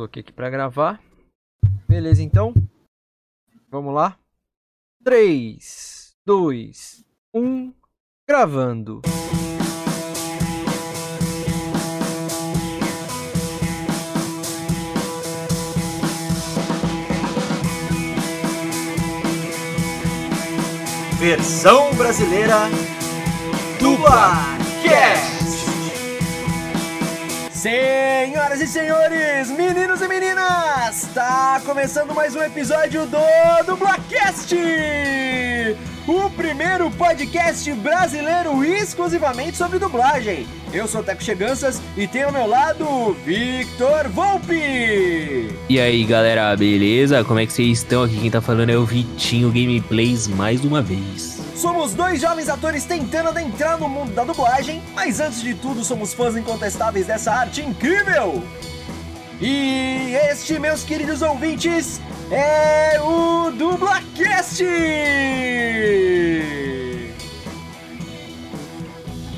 Coloquei aqui para gravar. Beleza, então. Vamos lá. 3, 2, 1. Gravando. Versão brasileira Dublacast. Senhoras e senhores, meninos e meninas, está começando mais um episódio do Dublacast! O primeiro podcast brasileiro exclusivamente sobre dublagem. Eu sou o Teco Cheganças e tenho ao meu lado Victor Volpe. E aí galera, beleza? Como é que vocês estão? Aqui quem tá falando é o Vitinho Gameplays mais uma vez. Somos dois jovens atores tentando adentrar no mundo da dublagem, mas antes de tudo somos fãs incontestáveis dessa arte incrível! E este, meus queridos ouvintes, é o Dublacast!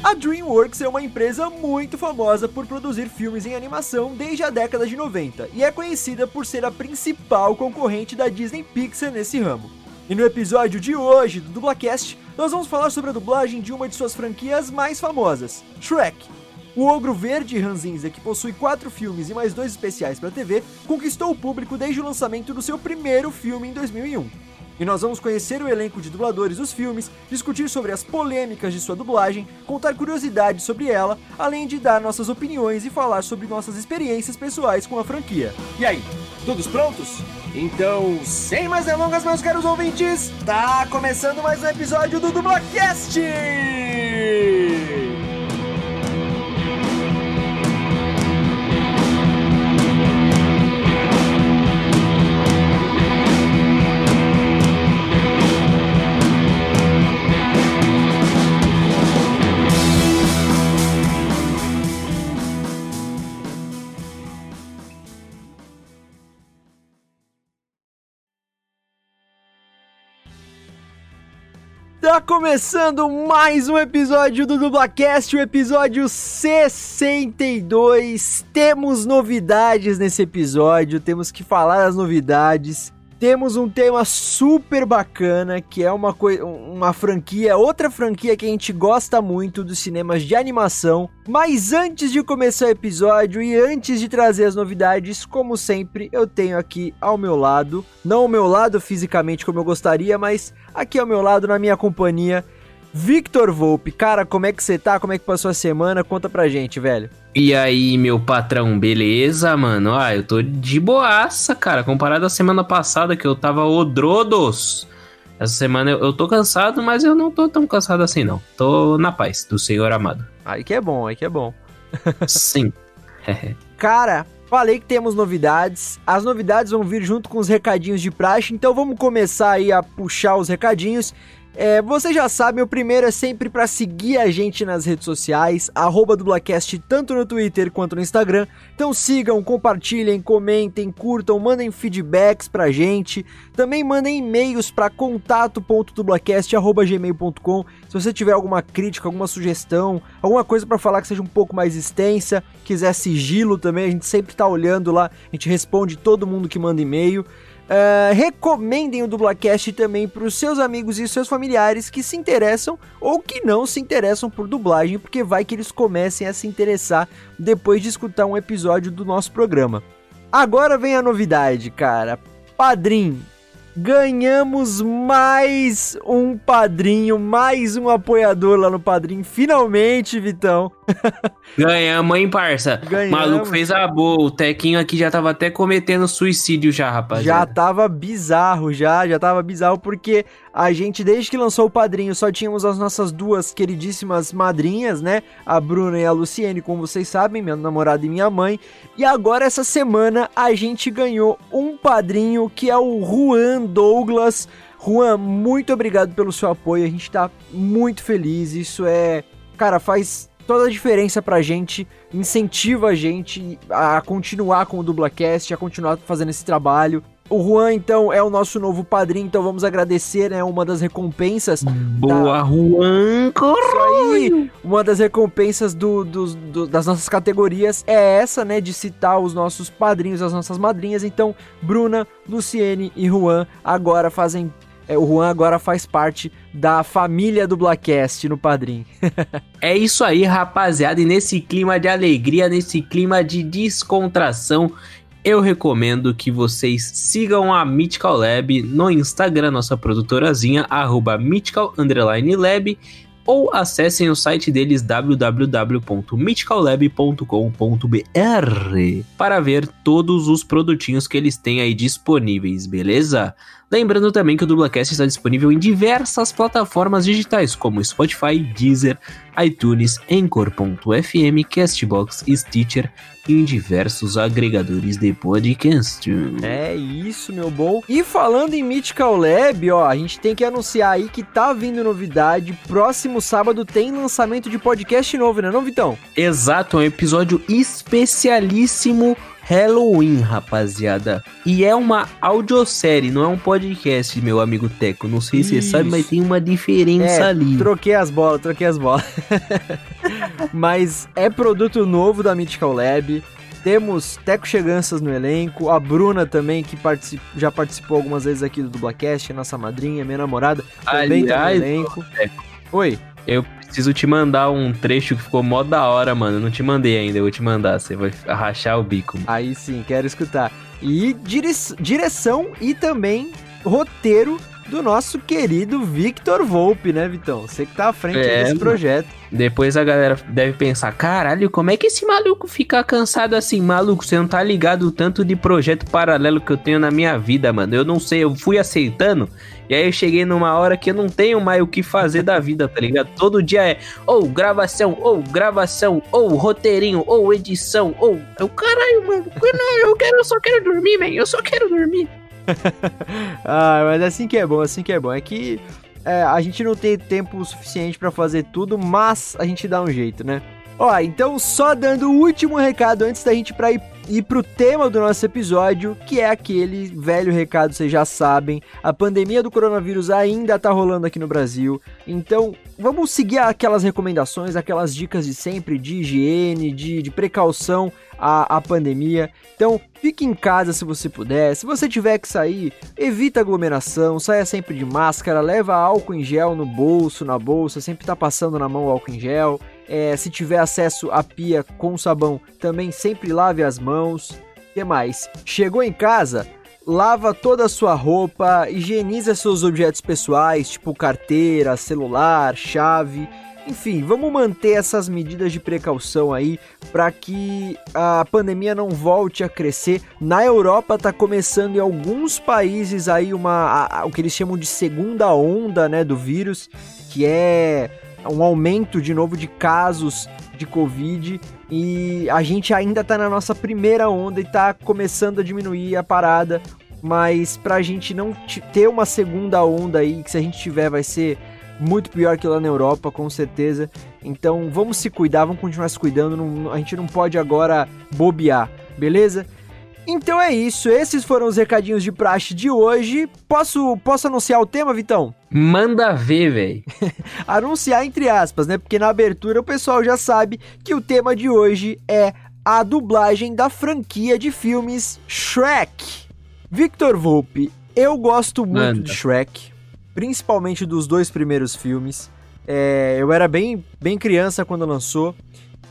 A DreamWorks é uma empresa muito famosa por produzir filmes em animação desde a década de 90 e é conhecida por ser a principal concorrente da Disney Pixar nesse ramo. E no episódio de hoje do Dublacast, nós vamos falar sobre a dublagem de uma de suas franquias mais famosas, Shrek. O ogro verde ranzinza, que possui quatro filmes e mais dois especiais para TV, conquistou o público desde o lançamento do seu primeiro filme em 2001. E nós vamos conhecer o elenco de dubladores dos filmes, discutir sobre as polêmicas de sua dublagem, contar curiosidades sobre ela, além de dar nossas opiniões e falar sobre nossas experiências pessoais com a franquia. E aí, todos prontos? Então, sem mais delongas, meus caros ouvintes, tá começando mais um episódio do Dublacast! Tá começando mais um episódio do Dublacast, o episódio 62. Temos novidades nesse episódio, temos que falar as novidades. Temos um tema super bacana, que é uma, uma franquia, outra franquia que a gente gosta muito dos cinemas de animação. Mas antes de começar o episódio e antes de trazer as novidades, como sempre, eu tenho aqui ao meu lado, não ao meu lado fisicamente como eu gostaria, mas aqui ao meu lado, na minha companhia, Victor Volpe, cara, como é que você tá? Como é que passou a semana? Conta pra gente, velho. E aí, meu patrão, beleza, mano? Ah, eu tô de boaça, cara. Comparado à semana passada que eu tava odrodos. Essa semana eu, eu tô cansado, mas eu não tô tão cansado assim, não. Tô na paz do Senhor amado. Aí que é bom, aí que é bom. Sim. cara, Falei que temos novidades. As novidades vão vir junto com os recadinhos de praxe, então vamos começar aí a puxar os recadinhos. É, vocês já sabem, o primeiro é sempre para seguir a gente nas redes sociais, arroba dublacast, tanto no Twitter quanto no Instagram. Então sigam, compartilhem, comentem, curtam, mandem feedbacks pra gente. Também mandem e-mails para contato.dublacast.gmail.com se você tiver alguma crítica, alguma sugestão, alguma coisa para falar que seja um pouco mais extensa, quiser sigilo também, a gente sempre tá olhando lá, a gente responde todo mundo que manda e-mail. Uh, recomendem o Dublacast também para os seus amigos e seus familiares que se interessam ou que não se interessam por dublagem, porque vai que eles comecem a se interessar depois de escutar um episódio do nosso programa. Agora vem a novidade, cara. Padrim, ganhamos mais um padrinho, mais um apoiador lá no padrinho. Finalmente, Vitão. Ganhamos, hein, parça? Ganhamos. Maluco fez a boa. O Tequinho aqui já tava até cometendo suicídio já, rapaz. Já tava bizarro, já. Já tava bizarro porque a gente, desde que lançou o padrinho, só tínhamos as nossas duas queridíssimas madrinhas, né? A Bruna e a Luciene, como vocês sabem, minha namorada e minha mãe. E agora, essa semana, a gente ganhou um padrinho que é o Juan Douglas. Juan, muito obrigado pelo seu apoio. A gente tá muito feliz. Isso é. Cara, faz toda a diferença pra gente, incentiva a gente a continuar com o Dublacast, a continuar fazendo esse trabalho. O Juan, então, é o nosso novo padrinho, então vamos agradecer, né? Uma das recompensas. Boa, da... Juan! Isso aí! Uma das recompensas do, do, do, das nossas categorias é essa, né? De citar os nossos padrinhos, as nossas madrinhas. Então, Bruna, Luciene e Juan agora fazem é, o Juan agora faz parte da família do Blackcast no Padrim. é isso aí, rapaziada. E nesse clima de alegria, nesse clima de descontração, eu recomendo que vocês sigam a Mythical Lab no Instagram, nossa produtorazinha, arroba Mythical Lab, ou acessem o site deles www.mythicallab.com.br para ver todos os produtinhos que eles têm aí disponíveis, beleza? Lembrando também que o Dublacast está disponível em diversas plataformas digitais, como Spotify, Deezer, iTunes, Anchor.fm, Castbox, Stitcher e em diversos agregadores de podcast. É isso, meu bom. E falando em Mythical Lab, ó, a gente tem que anunciar aí que tá vindo novidade. Próximo sábado tem lançamento de podcast novo, né, não, Vitão? Exato, é um episódio especialíssimo Halloween, rapaziada. E é uma audiosérie, não é um podcast, meu amigo Teco. Não sei se você sabe, mas tem uma diferença é, ali. Troquei as bolas, troquei as bolas. mas é produto novo da Mythical Lab. Temos Teco Cheganças no elenco, a Bruna também, que particip... já participou algumas vezes aqui do Dublacast, nossa madrinha, minha namorada, também tá no elenco. Oi. Eu preciso te mandar um trecho que ficou mó da hora, mano. Eu não te mandei ainda, eu vou te mandar. Você vai rachar o bico. Mano. Aí sim, quero escutar. E dire... direção e também roteiro do nosso querido Victor Volpe, né, Vitão? Você que tá à frente é, desse projeto. Depois a galera deve pensar: caralho, como é que esse maluco fica cansado assim? Maluco, você não tá ligado o tanto de projeto paralelo que eu tenho na minha vida, mano. Eu não sei, eu fui aceitando. E aí eu cheguei numa hora que eu não tenho mais o que fazer da vida, tá ligado? Todo dia é ou gravação, ou gravação, ou roteirinho, ou edição, ou. Eu, caralho, mano, eu, quero, eu só quero dormir, man. Eu só quero dormir. ah, mas assim que é bom, assim que é bom. É que é, a gente não tem tempo suficiente para fazer tudo, mas a gente dá um jeito, né? Ó, então só dando o último recado antes da gente pra ir, ir pro tema do nosso episódio, que é aquele velho recado, vocês já sabem, a pandemia do coronavírus ainda tá rolando aqui no Brasil, então vamos seguir aquelas recomendações, aquelas dicas de sempre de higiene, de, de precaução à, à pandemia. Então, fique em casa se você puder. Se você tiver que sair, evita aglomeração, saia sempre de máscara, leva álcool em gel no bolso, na bolsa, sempre tá passando na mão álcool em gel. É, se tiver acesso à pia com sabão, também sempre lave as mãos. O que mais? Chegou em casa? lava toda a sua roupa, higieniza seus objetos pessoais, tipo carteira, celular, chave. Enfim, vamos manter essas medidas de precaução aí para que a pandemia não volte a crescer. Na Europa tá começando em alguns países aí uma a, a, o que eles chamam de segunda onda, né, do vírus, que é um aumento de novo de casos de Covid e a gente ainda tá na nossa primeira onda e tá começando a diminuir a parada, mas pra gente não ter uma segunda onda aí, que se a gente tiver vai ser muito pior que lá na Europa, com certeza. Então vamos se cuidar, vamos continuar se cuidando, não, a gente não pode agora bobear, beleza? Então é isso, esses foram os recadinhos de praxe de hoje. Posso, posso anunciar o tema, Vitão? Manda ver, velho. anunciar entre aspas, né? Porque na abertura o pessoal já sabe que o tema de hoje é a dublagem da franquia de filmes Shrek. Victor Volpe, eu gosto muito Manda. de Shrek, principalmente dos dois primeiros filmes. É, eu era bem, bem criança quando lançou.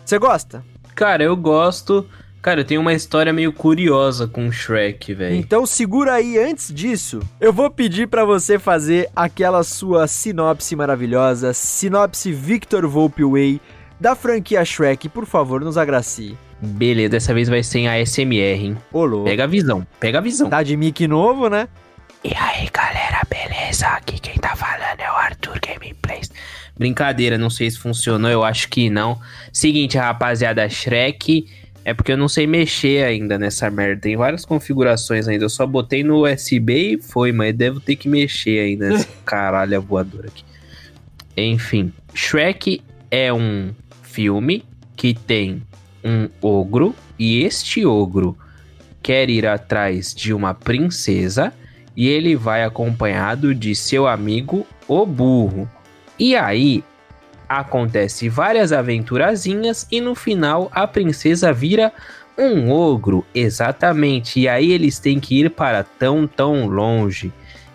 Você gosta? Cara, eu gosto. Cara, eu tenho uma história meio curiosa com Shrek, velho. Então segura aí, antes disso, eu vou pedir para você fazer aquela sua sinopse maravilhosa, sinopse Victor Volpe Way da franquia Shrek, por favor, nos agracie. Beleza, dessa vez vai ser em ASMR, hein? Olô. Pega a visão, pega a visão. Tá de mic novo, né? E aí, galera, beleza? Aqui quem tá falando é o Arthur Gameplays. Brincadeira, não sei se funcionou, eu acho que não. Seguinte, rapaziada, Shrek é porque eu não sei mexer ainda nessa merda. Tem várias configurações ainda. Eu só botei no USB e foi, mas devo ter que mexer ainda nessa caralho voadora aqui. Enfim, Shrek é um filme que tem um ogro e este ogro quer ir atrás de uma princesa e ele vai acompanhado de seu amigo o burro. E aí acontece várias aventurazinhas e no final a princesa vira um ogro, exatamente. E aí eles têm que ir para tão tão longe.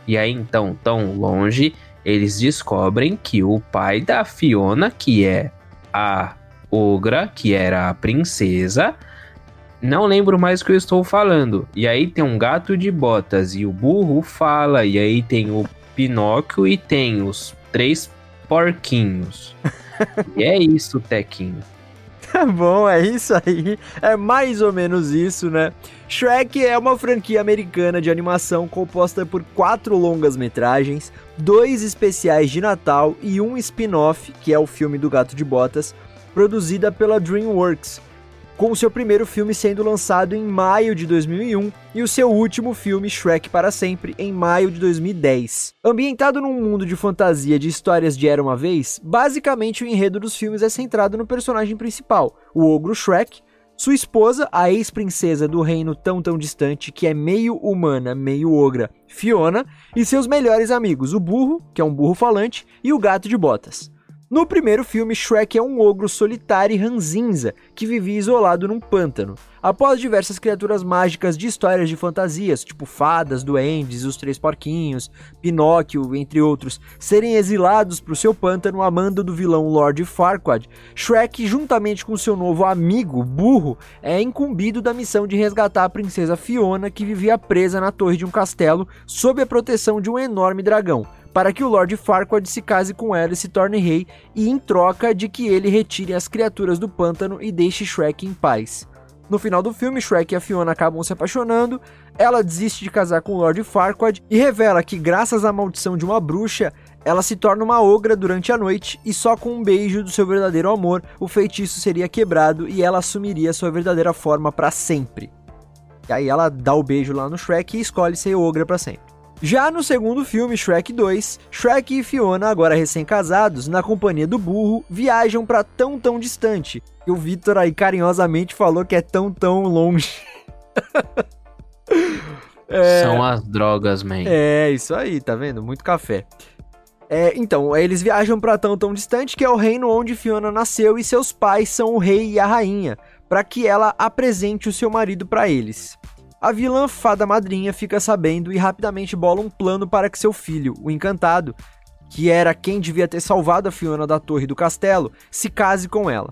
E aí então tão longe eles descobrem que o pai da Fiona, que é a ogra, que era a princesa, não lembro mais o que eu estou falando. E aí tem um gato de botas e o burro fala. E aí tem o Pinóquio e tem os três porquinhos. e é isso, Tequinho. Tá bom, é isso aí. É mais ou menos isso, né? Shrek é uma franquia americana de animação composta por quatro longas metragens, dois especiais de Natal e um spin-off, que é o filme do Gato de Botas, produzida pela DreamWorks, com seu primeiro filme sendo lançado em maio de 2001 e o seu último filme, Shrek para Sempre, em maio de 2010. Ambientado num mundo de fantasia de histórias de Era uma Vez, basicamente o enredo dos filmes é centrado no personagem principal, o ogro Shrek, sua esposa, a ex-princesa do reino tão tão distante que é meio humana, meio ogra, Fiona, e seus melhores amigos, o burro, que é um burro falante, e o gato de botas. No primeiro filme, Shrek é um ogro solitário e ranzinza que vivia isolado num pântano. Após diversas criaturas mágicas de histórias de fantasias, tipo fadas, duendes, os três porquinhos, Pinóquio, entre outros, serem exilados para o seu pântano a mando do vilão Lord Farquaad, Shrek, juntamente com seu novo amigo, Burro, é incumbido da missão de resgatar a princesa Fiona, que vivia presa na torre de um castelo sob a proteção de um enorme dragão para que o Lord Farquaad se case com ela e se torne rei, e em troca de que ele retire as criaturas do pântano e deixe Shrek em paz. No final do filme, Shrek e a Fiona acabam se apaixonando, ela desiste de casar com o Lord Farquaad e revela que, graças à maldição de uma bruxa, ela se torna uma ogra durante a noite e só com um beijo do seu verdadeiro amor o feitiço seria quebrado e ela assumiria sua verdadeira forma para sempre. E aí ela dá o beijo lá no Shrek e escolhe ser ogra para sempre. Já no segundo filme, Shrek 2, Shrek e Fiona, agora recém-casados, na companhia do burro, viajam para tão tão distante. E o Victor aí carinhosamente falou que é tão tão longe. é... São as drogas, man. É, isso aí, tá vendo? Muito café. É, então, eles viajam para tão tão distante que é o reino onde Fiona nasceu e seus pais são o rei e a rainha, para que ela apresente o seu marido para eles. A vilã fada madrinha fica sabendo e rapidamente bola um plano para que seu filho, o encantado, que era quem devia ter salvado a Fiona da torre do castelo, se case com ela.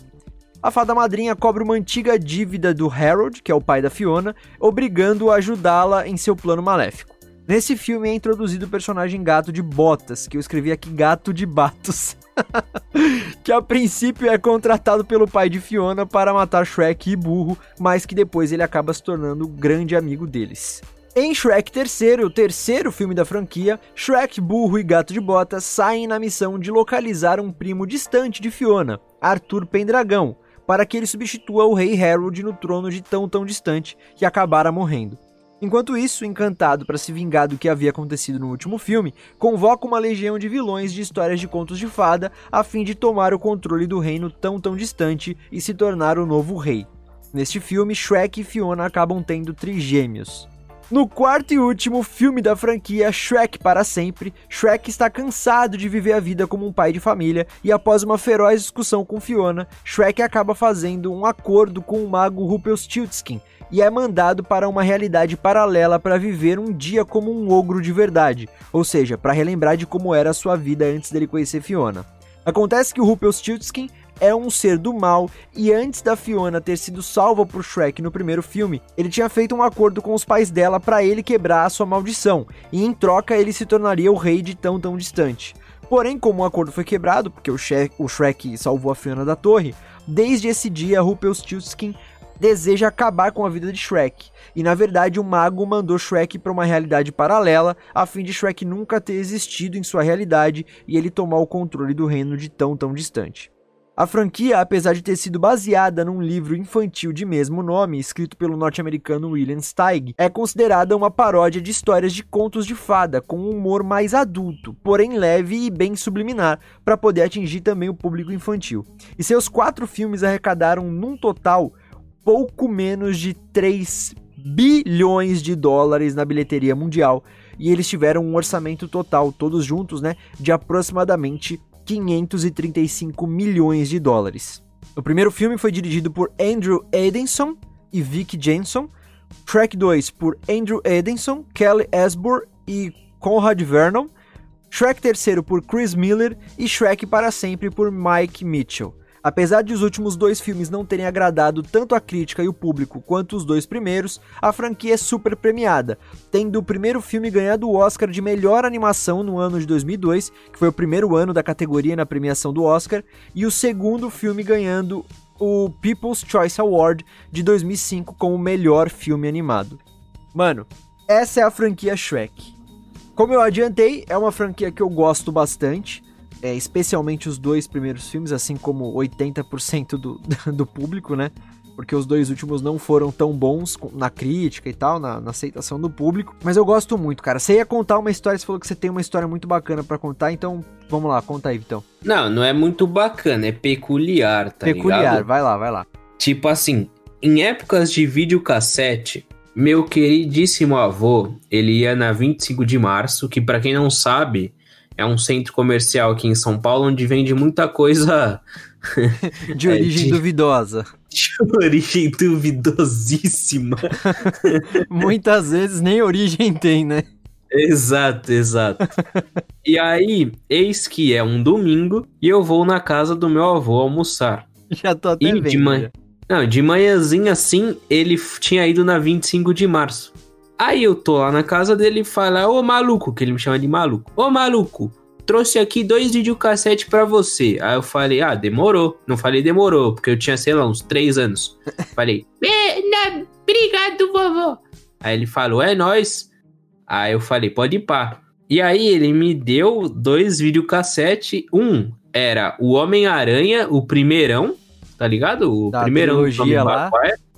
A fada madrinha cobra uma antiga dívida do Harold, que é o pai da Fiona, obrigando-o a ajudá-la em seu plano maléfico. Nesse filme é introduzido o personagem Gato de Botas, que eu escrevi aqui Gato de Batos, que a princípio é contratado pelo pai de Fiona para matar Shrek e Burro, mas que depois ele acaba se tornando grande amigo deles. Em Shrek III, o terceiro filme da franquia, Shrek, Burro e Gato de Botas saem na missão de localizar um primo distante de Fiona, Arthur Pendragão, para que ele substitua o rei Harold no trono de tão tão distante que acabara morrendo. Enquanto isso, encantado para se vingar do que havia acontecido no último filme, convoca uma legião de vilões de histórias de contos de fada a fim de tomar o controle do reino tão tão distante e se tornar o novo rei. Neste filme, Shrek e Fiona acabam tendo trigêmeos. No quarto e último filme da franquia, Shrek para sempre, Shrek está cansado de viver a vida como um pai de família e após uma feroz discussão com Fiona, Shrek acaba fazendo um acordo com o mago Rumpelstiltskin e é mandado para uma realidade paralela para viver um dia como um ogro de verdade, ou seja, para relembrar de como era a sua vida antes dele conhecer Fiona. Acontece que o Rumpelstiltskin é um ser do mal e antes da Fiona ter sido salva por Shrek no primeiro filme, ele tinha feito um acordo com os pais dela para ele quebrar a sua maldição e em troca ele se tornaria o rei de tão tão distante. Porém, como o acordo foi quebrado, porque o Shrek, o Shrek salvou a Fiona da torre, desde esse dia Rumpelstiltskin deseja acabar com a vida de Shrek. E na verdade, o mago mandou Shrek para uma realidade paralela, a fim de Shrek nunca ter existido em sua realidade e ele tomar o controle do reino de tão tão distante. A franquia, apesar de ter sido baseada num livro infantil de mesmo nome, escrito pelo norte-americano William Steig, é considerada uma paródia de histórias de contos de fada, com um humor mais adulto, porém leve e bem subliminar, para poder atingir também o público infantil. E seus quatro filmes arrecadaram, num total, pouco menos de 3 bilhões de dólares na bilheteria mundial e eles tiveram um orçamento total, todos juntos, né, de aproximadamente 535 milhões de dólares. O primeiro filme foi dirigido por Andrew Edenson e Vic Jensen, Shrek 2 por Andrew Edenson, Kelly Asbor e Conrad Vernon, Shrek 3 por Chris Miller e Shrek para sempre por Mike Mitchell. Apesar de os últimos dois filmes não terem agradado tanto a crítica e o público quanto os dois primeiros, a franquia é super premiada, tendo o primeiro filme ganhado o Oscar de melhor animação no ano de 2002, que foi o primeiro ano da categoria na premiação do Oscar, e o segundo filme ganhando o People's Choice Award de 2005 como melhor filme animado. Mano, essa é a franquia Shrek. Como eu adiantei, é uma franquia que eu gosto bastante é, especialmente os dois primeiros filmes, assim como 80% do, do público, né? Porque os dois últimos não foram tão bons na crítica e tal, na, na, aceitação do público. Mas eu gosto muito, cara. Você ia contar uma história, você falou que você tem uma história muito bacana para contar, então vamos lá, conta aí, Vitão. Não, não é muito bacana, é peculiar, tá peculiar, ligado? Peculiar, vai lá, vai lá. Tipo assim, em épocas de videocassete, meu queridíssimo avô, ele ia na 25 de março, que para quem não sabe, é um centro comercial aqui em São Paulo onde vende muita coisa. de origem é, de, duvidosa. De origem duvidosíssima. Muitas vezes nem origem tem, né? Exato, exato. e aí, eis que é um domingo e eu vou na casa do meu avô almoçar. Já tô até e vendo. De manhã, não, de manhãzinha assim, ele tinha ido na 25 de março. Aí eu tô lá na casa dele e fala, ô maluco, que ele me chama de maluco. Ô maluco, trouxe aqui dois videocassete para você. Aí eu falei, ah, demorou. Não falei demorou, porque eu tinha, sei lá, uns três anos. falei, obrigado, vovô. Aí ele falou, é nós. Aí eu falei, pode ir pá. E aí ele me deu dois videocassete. Um era o Homem-Aranha, o primeirão, tá ligado? O da primeirão do lá.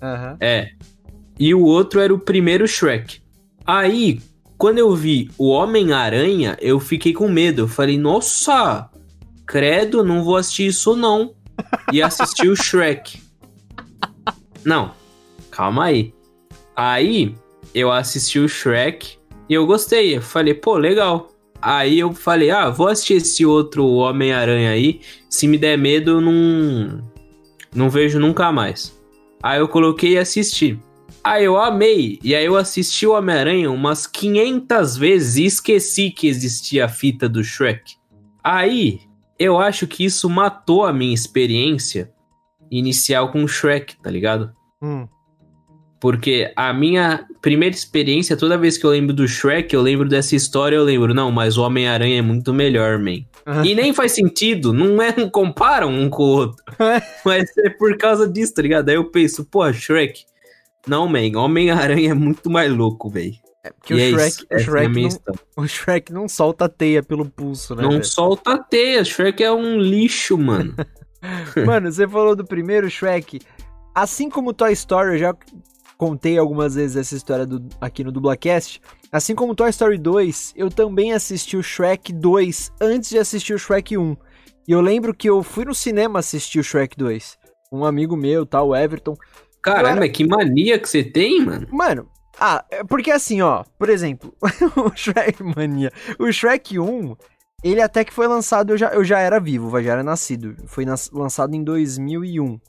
Uhum. É e o outro era o primeiro Shrek. Aí, quando eu vi o Homem-Aranha, eu fiquei com medo. Eu falei, nossa, credo, não vou assistir isso não. E assisti o Shrek. Não, calma aí. Aí, eu assisti o Shrek e eu gostei. Eu falei, pô, legal. Aí eu falei, ah, vou assistir esse outro Homem-Aranha aí. Se me der medo, eu não, não vejo nunca mais. Aí eu coloquei e assisti. Ah, eu amei. E aí eu assisti o Homem-Aranha umas 500 vezes e esqueci que existia a fita do Shrek. Aí, eu acho que isso matou a minha experiência inicial com o Shrek, tá ligado? Hum. Porque a minha primeira experiência, toda vez que eu lembro do Shrek, eu lembro dessa história, eu lembro, não, mas o Homem-Aranha é muito melhor, man. e nem faz sentido, não é, não comparam um com o outro. mas é por causa disso, tá ligado? Aí eu penso, pô, Shrek, não, man, Homem-Aranha é muito mais louco, velho. É porque o, é Shrek, o, Shrek é não, o Shrek não solta teia pelo pulso, né? Não véio? solta teia, Shrek é um lixo, mano. mano, você falou do primeiro Shrek. Assim como Toy Story, eu já contei algumas vezes essa história do, aqui no Dublacast. Assim como Toy Story 2, eu também assisti o Shrek 2 antes de assistir o Shrek 1. E eu lembro que eu fui no cinema assistir o Shrek 2. Um amigo meu, tal, tá, Everton, Caramba, era... que mania que você tem, mano. Mano, ah, é porque assim, ó, por exemplo, o Shrek Mania. O Shrek 1, ele até que foi lançado, eu já, eu já era vivo, já era nascido. Foi nas, lançado em 2001.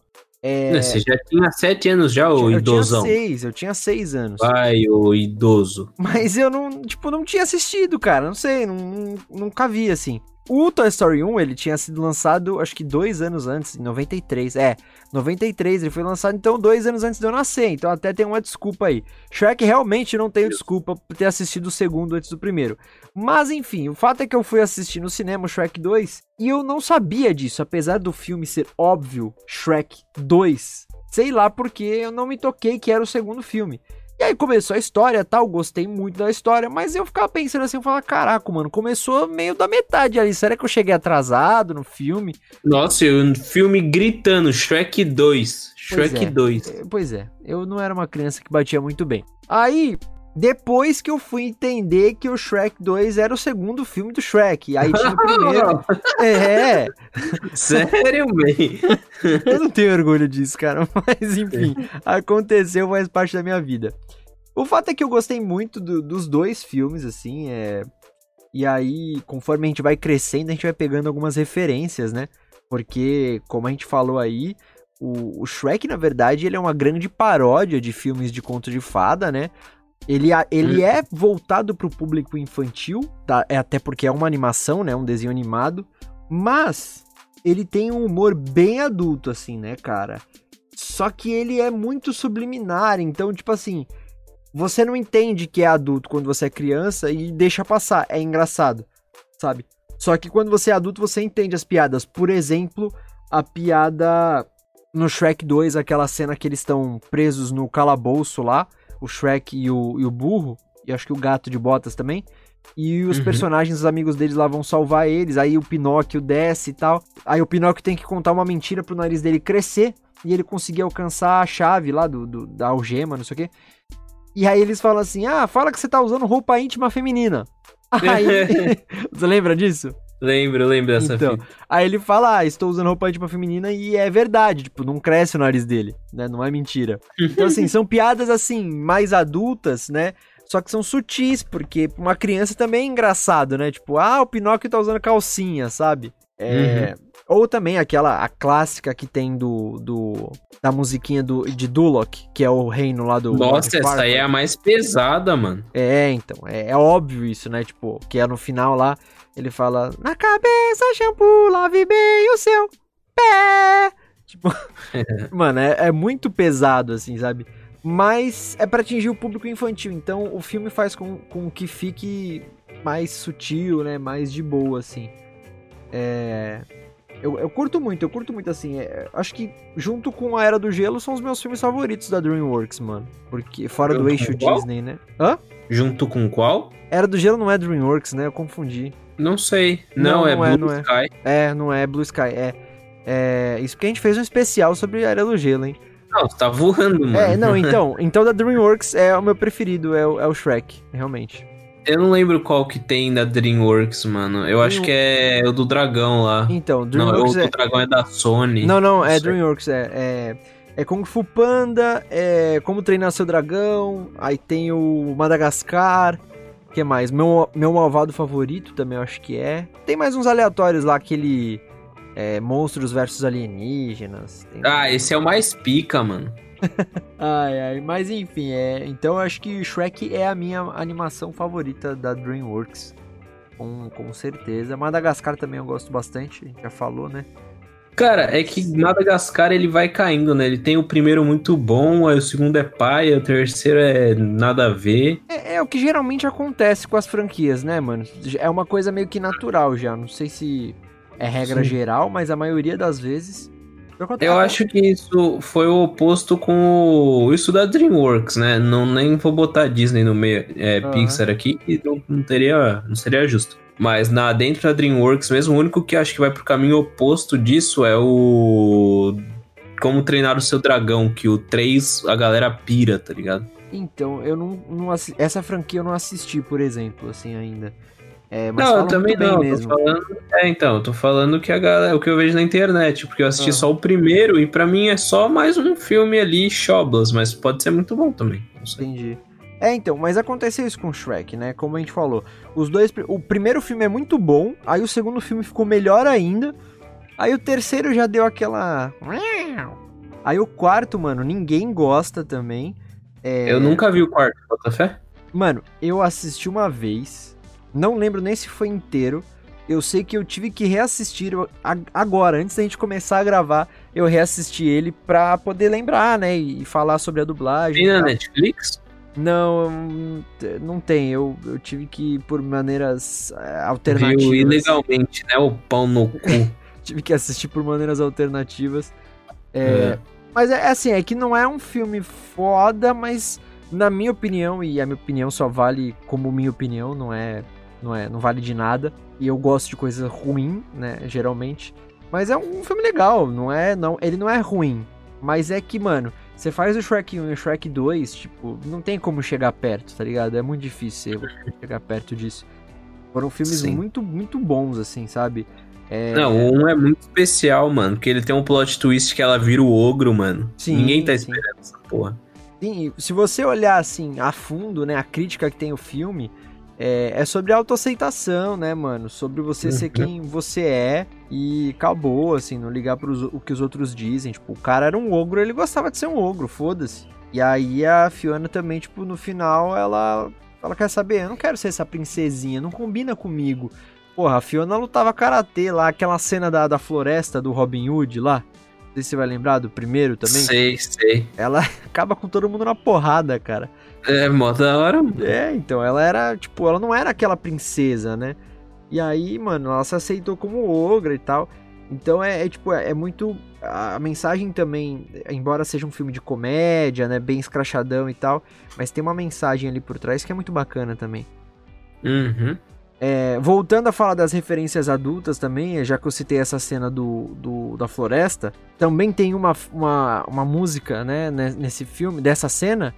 É... Você já tinha sete anos já, o idosão? Eu tinha seis, eu tinha seis anos. Vai, o idoso. Mas eu não, tipo, não tinha assistido, cara, não sei, não, nunca vi, assim. O Toy Story 1, ele tinha sido lançado, acho que dois anos antes, em 93. É, 93 ele foi lançado, então dois anos antes de eu nascer. Então até tem uma desculpa aí. Shrek realmente não tenho desculpa por ter assistido o segundo antes do primeiro. Mas enfim, o fato é que eu fui assistir no cinema Shrek 2 e eu não sabia disso, apesar do filme ser óbvio Shrek 2. Sei lá porque eu não me toquei que era o segundo filme. E aí começou a história tal, gostei muito da história, mas eu ficava pensando assim, eu falava, caraca, mano, começou meio da metade ali, será que eu cheguei atrasado no filme? Nossa, um filme gritando, Shrek 2, Shrek pois é, 2. Pois é, eu não era uma criança que batia muito bem. Aí, depois que eu fui entender que o Shrek 2 era o segundo filme do Shrek. Aí tinha o primeiro. é. Sério, bem? eu não tenho orgulho disso, cara. Mas enfim, aconteceu, faz parte da minha vida. O fato é que eu gostei muito do- dos dois filmes, assim, é... E aí, conforme a gente vai crescendo, a gente vai pegando algumas referências, né? Porque, como a gente falou aí, o, o Shrek, na verdade, ele é uma grande paródia de filmes de conto de fada, né? Ele, ele é voltado pro público infantil, tá? É até porque é uma animação, né? Um desenho animado. Mas ele tem um humor bem adulto, assim, né, cara? Só que ele é muito subliminar, então, tipo assim, você não entende que é adulto quando você é criança e deixa passar. É engraçado, sabe? Só que quando você é adulto, você entende as piadas. Por exemplo, a piada no Shrek 2, aquela cena que eles estão presos no calabouço lá, o Shrek e o, e o burro, e acho que o gato de botas também. E os Uhum. personagens, os amigos deles lá vão salvar eles. Aí o Pinóquio desce e tal. Aí o Pinóquio tem que contar uma mentira pro nariz dele crescer. E ele conseguir alcançar a chave lá do, do- da algema, não sei o quê. E aí eles falam assim: Ah, fala que você tá usando roupa íntima feminina. Aí. você lembra disso? Lembro, lembro dessa Então, fita. Aí ele fala, ah, estou usando roupa íntima feminina e é verdade, tipo, não cresce o nariz dele, né? Não é mentira. Então, assim, são piadas, assim, mais adultas, né? Só que são sutis, porque pra uma criança também é engraçado, né? Tipo, ah, o Pinóquio tá usando calcinha, sabe? É... Ou também aquela, a clássica que tem do, do da musiquinha do, de Duloc, que é o reino lá do... Nossa, essa aí é a mais pesada, mano. é, então, é, é óbvio isso, né? Tipo, que é no final lá, ele fala: Na cabeça, shampoo, lave bem o seu pé. Tipo, mano, é, é muito pesado, assim, sabe? Mas é pra atingir o público infantil, então o filme faz com, com que fique mais sutil, né? Mais de boa, assim. É. Eu, eu curto muito, eu curto muito, assim. é, acho que junto com a Era do Gelo são os meus filmes favoritos da Dreamworks, mano. Porque fora do Junto eixo com qual? Disney, né? Hã? Junto com qual? Era do Gelo não é Dreamworks, né? Eu confundi. Não sei. Não, Não, é não é, Blue não é. Sky. É, não é Blue Sky, é. É, isso porque a gente fez um especial sobre a Era do Gelo, hein? Não, você tá voando, mano. É, não, então, então da DreamWorks é o meu preferido, é o, é o Shrek, realmente. Eu não lembro qual que tem da DreamWorks, mano. Eu acho que é o do dragão lá. Então, Não, o DreamWorks do é... dragão é da Sony. Não, não, é. DreamWorks, é, é... É Kung Fu Panda, é Como Treinar Seu Dragão, aí tem o Madagascar, que mais? Meu, meu malvado favorito também eu acho que é. Tem mais uns aleatórios lá, aquele... é, monstros versus alienígenas. tem- Ah, esse é o mais pica, mano. Ai, ai, mas enfim, é, então eu acho que Shrek é a minha animação favorita da DreamWorks. Com, com certeza. Madagascar também eu gosto bastante, a gente já falou, né? Cara, é que Madagascar ele vai caindo, né? Ele tem o primeiro muito bom, aí o segundo é pai, o terceiro é nada a ver. É, é o que geralmente acontece com as franquias, né, mano? É uma coisa meio que natural já. Não sei se é regra Sim. geral, mas a maioria das vezes. Eu acho que isso foi o oposto com o, isso da DreamWorks, né? Não nem vou botar Disney no meio, é, Aham. Pixar aqui, não, não teria, não seria justo. Mas na dentro da DreamWorks mesmo, o único que acho que vai pro caminho oposto disso é o Como treinar o seu dragão, que o 3 a galera pira, tá ligado? Então, eu não. não Essa franquia eu não assisti, por exemplo, assim, ainda. É, mas não, eu também não. mesmo. Tô falando, é, então, eu tô falando que a galera, o que eu vejo na internet, porque eu assisti Ah. só o primeiro e pra mim é só mais um filme ali, Shoblas, mas pode ser muito bom também. Entendi. É, então, mas aconteceu isso com Shrek, né? Como a gente falou. Os dois. O primeiro filme é muito bom, aí o segundo filme ficou melhor ainda. Aí o terceiro já deu aquela. Aí o quarto, mano, ninguém gosta também. É, Eu nunca vi o quarto, bota fé? Mano, eu assisti uma vez. Não lembro nem se foi inteiro. Eu sei que eu tive que reassistir agora, antes da gente começar a gravar. Eu reassisti ele pra poder lembrar, né? E falar sobre a dublagem. Tem e na. Netflix? Não, não tem. Eu, eu tive que ir por maneiras eh, alternativas. Viu ilegalmente, né? O pau no cu. Tive que assistir por maneiras alternativas. É, É. Mas é assim, é que não é um filme foda, mas na minha opinião, e a minha opinião só vale como minha opinião, não é, não é, não vale de nada. E eu gosto de coisa ruim, né, geralmente. Mas é um filme legal, não é, não, ele não é ruim, mas é que, mano, você faz o Shrek 1 e o Shrek 2, tipo, não tem como chegar perto, tá ligado? É muito difícil chegar perto disso. Foram filmes Sim. muito, muito bons, assim, sabe? É, Não, o um é muito especial, mano, porque ele tem um plot twist que ela vira o ogro, mano. Sim, Ninguém tá sim. esperando essa porra. Sim, se você olhar assim a fundo, né, a crítica que tem o filme, é, é sobre autoaceitação, né, mano? Sobre você ser quem você é e acabou, assim, não ligar para o que os outros dizem. Tipo, o cara era um ogro, ele gostava de ser um ogro, foda-se. E aí a Fiona também, tipo, no final, ela, ela quer saber, eu não quero ser essa princesinha, não combina comigo. Porra, a Fiona lutava karatê lá, aquela cena da, da floresta do Robin Hood lá. Não sei se você vai lembrar do primeiro também. Sei, sei. Ela acaba com todo mundo na porrada, cara. É, mó da hora. mano. É, então, ela era, tipo, ela não era aquela princesa, né? E aí, mano, ela se aceitou como ogra e tal. Então é, é, tipo, é, é muito. A mensagem também, embora seja um filme de comédia, né? Bem escrachadão e tal, mas tem uma mensagem ali por trás que é muito bacana também. Uhum. É, voltando a falar das referências adultas também, já que eu citei essa cena do, do da floresta, também tem uma, uma, uma música, né, ne- nesse filme, dessa cena,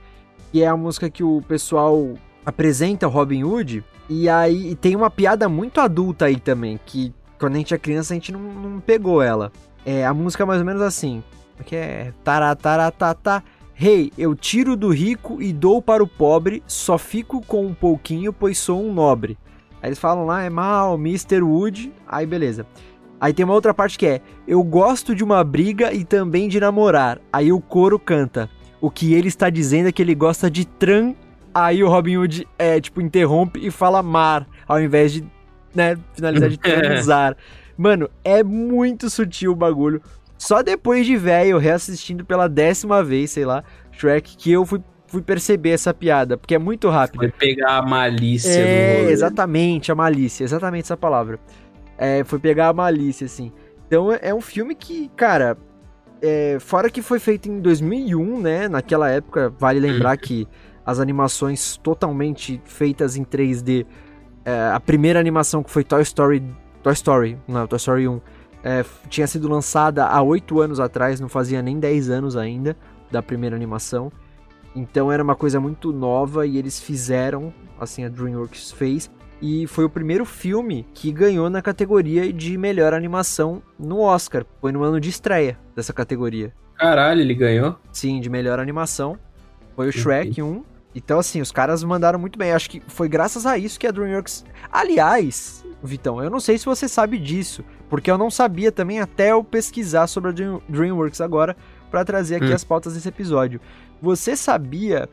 que é a música que o pessoal apresenta Robin Hood, e aí e tem uma piada muito adulta aí também, que quando a gente é criança a gente não, não pegou ela. É, a música é mais ou menos assim, que é tarataratata, Rei, eu tiro do rico e dou para o pobre, só fico com um pouquinho, pois sou um nobre. Aí eles falam lá, é mal, Mr. Wood, aí beleza. Aí tem uma outra parte que é, eu gosto de uma briga e também de namorar. Aí o coro canta, o que ele está dizendo é que ele gosta de tran. Aí o Robin Hood, é, tipo, interrompe e fala mar, ao invés de, né, finalizar de transar. Mano, é muito sutil o bagulho. Só depois de velho, reassistindo pela décima vez, sei lá, Shrek, que eu fui, fui perceber essa piada, porque é muito rápido. Foi pegar a malícia do É, rolê. exatamente, a malícia, exatamente essa palavra. É, foi pegar a malícia, assim. Então é, é um filme que, cara, é, fora que foi feito em 2001, né? Naquela época, vale lembrar que as animações totalmente feitas em 3D, é, a primeira animação que foi Toy Story, Toy Story, não, Toy Story 1, é, tinha sido lançada há 8 anos atrás, não fazia nem 10 anos ainda da primeira animação. Então era uma coisa muito nova e eles fizeram, assim, a DreamWorks fez. E foi o primeiro filme que ganhou na categoria de melhor animação no Oscar. Foi no ano de estreia dessa categoria. Caralho, ele ganhou? Sim, de melhor animação. Foi o Shrek 1. Então, assim, os caras mandaram muito bem. Acho que foi graças a isso que a DreamWorks. Aliás, Vitão, eu não sei se você sabe disso, porque eu não sabia também até eu pesquisar sobre a Dream- DreamWorks agora para trazer aqui Hum. as pautas desse episódio. Você sabia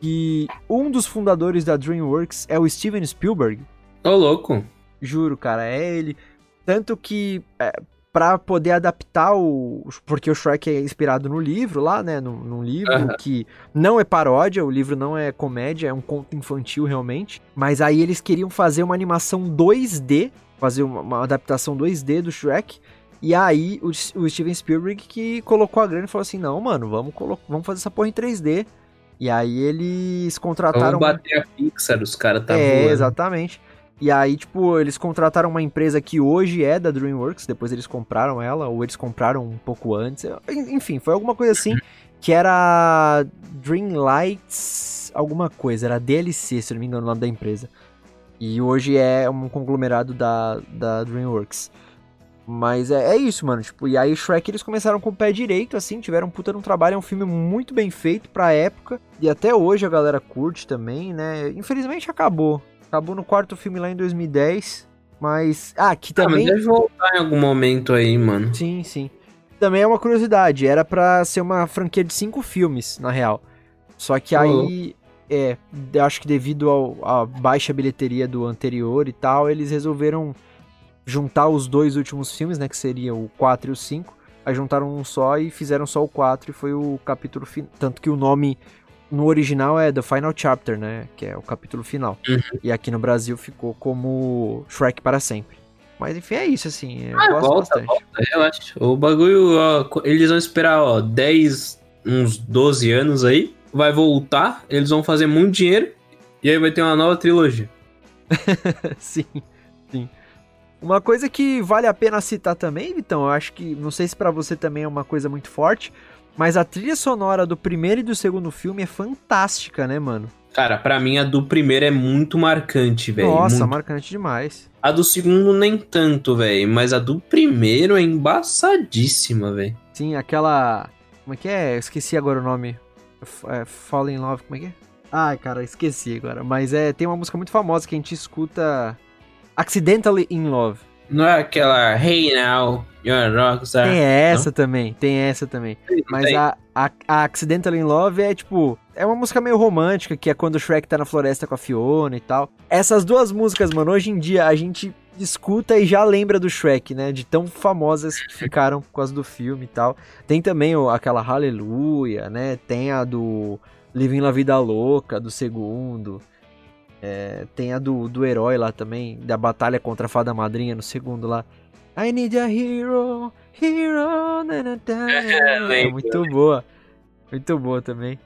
que um dos fundadores da DreamWorks é o Steven Spielberg? Ô, louco. Juro, cara, é ele. Tanto que é, para poder adaptar o. Porque o Shrek é inspirado no livro lá, né? Num, num livro que não é paródia, o livro não é comédia, é um conto infantil realmente. Mas aí eles queriam fazer uma animação 2D, fazer uma, uma adaptação 2D do Shrek. E aí o, o Steven Spielberg que colocou a grana e falou assim: não, mano, vamos, vamos fazer essa porra em 3D. E aí eles contrataram. Vamos bater a Pixar, os caras tá é, voando. exatamente. E aí, tipo, eles contrataram uma empresa que hoje é da DreamWorks, depois eles compraram ela, ou eles compraram um pouco antes. Enfim, foi alguma coisa assim, que era Dreamlights, alguma coisa, era DLC, se não me engano, o nome da empresa. E hoje é um conglomerado da, da DreamWorks. Mas é, é isso, mano. Tipo, e aí Shrek eles começaram com o pé direito, assim, tiveram um puta um trabalho, é um filme muito bem feito pra época. E até hoje a galera curte também, né? Infelizmente acabou. Acabou no quarto filme lá em 2010. Mas. Ah, que Ah, mas também. deve voltar em algum momento aí, mano. Sim, sim. Também é uma curiosidade. Era pra ser uma franquia de cinco filmes, na real. Só que aí. É, acho que devido à baixa bilheteria do anterior e tal, eles resolveram juntar os dois últimos filmes, né? Que seriam o 4 e o 5. Aí juntaram um só e fizeram só o 4 e foi o capítulo final. Tanto que o nome no original é The Final Chapter, né? Que é o capítulo final. Uhum. E aqui no Brasil ficou como Shrek para sempre. Mas enfim, é isso, assim. Eu Ah, gosto volta, bastante. volta, relaxa. O bagulho, ó, eles vão esperar, ó, 10, uns 12 anos aí. Vai voltar, eles vão fazer muito dinheiro. E aí vai ter uma nova trilogia. sim, sim. Uma coisa que vale a pena citar também, Vitão, eu acho que, não sei se pra você também é uma coisa muito forte, mas a trilha sonora do primeiro e do segundo filme é fantástica, né, mano? Cara, pra mim a do primeiro é muito marcante, velho. Nossa, muito. marcante demais. A do segundo nem tanto, velho. Mas a do primeiro é embaçadíssima, velho. Sim, aquela. Como é que é? Eu esqueci agora o nome. É, Fall in Love, como é que é? Ai, cara, esqueci agora. Mas é, tem uma música muito famosa que a gente escuta Accidentally in Love. Não é aquela Hey Now, You're a Rockstar. Tem essa não? também, tem essa também. Mas a, a, a Accidentally in Love é tipo. É uma música meio romântica, que é quando o Shrek tá na floresta com a Fiona e tal. Essas duas músicas, mano, hoje em dia a gente escuta e já lembra do Shrek, né? De tão famosas que ficaram por causa do filme e tal. Tem também o, aquela Hallelujah, né? Tem a do Living La Vida Louca, do segundo. É, tem a do, do herói lá também, da batalha contra a fada madrinha no segundo lá. I need a hero, hero, na, na, na. É, é muito boa. Muito boa também.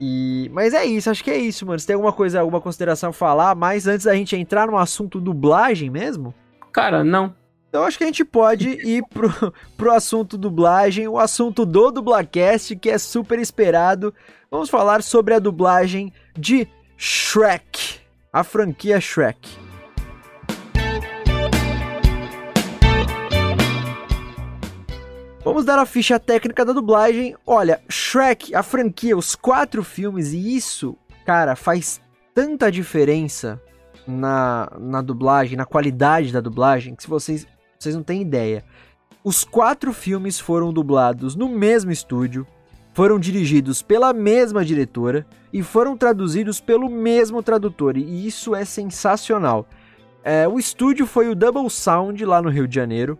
E, mas é isso, acho que é isso, mano. Você tem alguma coisa, alguma consideração a falar, mas antes da gente entrar no assunto dublagem mesmo? Cara, não. Então acho que a gente pode ir pro, pro assunto dublagem, o assunto do Dublacast, que é super esperado. Vamos falar sobre a dublagem de Shrek, a franquia Shrek. Vamos dar a ficha técnica da dublagem. Olha, Shrek, a franquia, os quatro filmes, e isso, cara, faz tanta diferença na, na dublagem, na qualidade da dublagem, que se vocês, vocês não têm ideia. Os quatro filmes foram dublados no mesmo estúdio, foram dirigidos pela mesma diretora e foram traduzidos pelo mesmo tradutor, e isso é sensacional. É, o estúdio foi o Double Sound lá no Rio de Janeiro.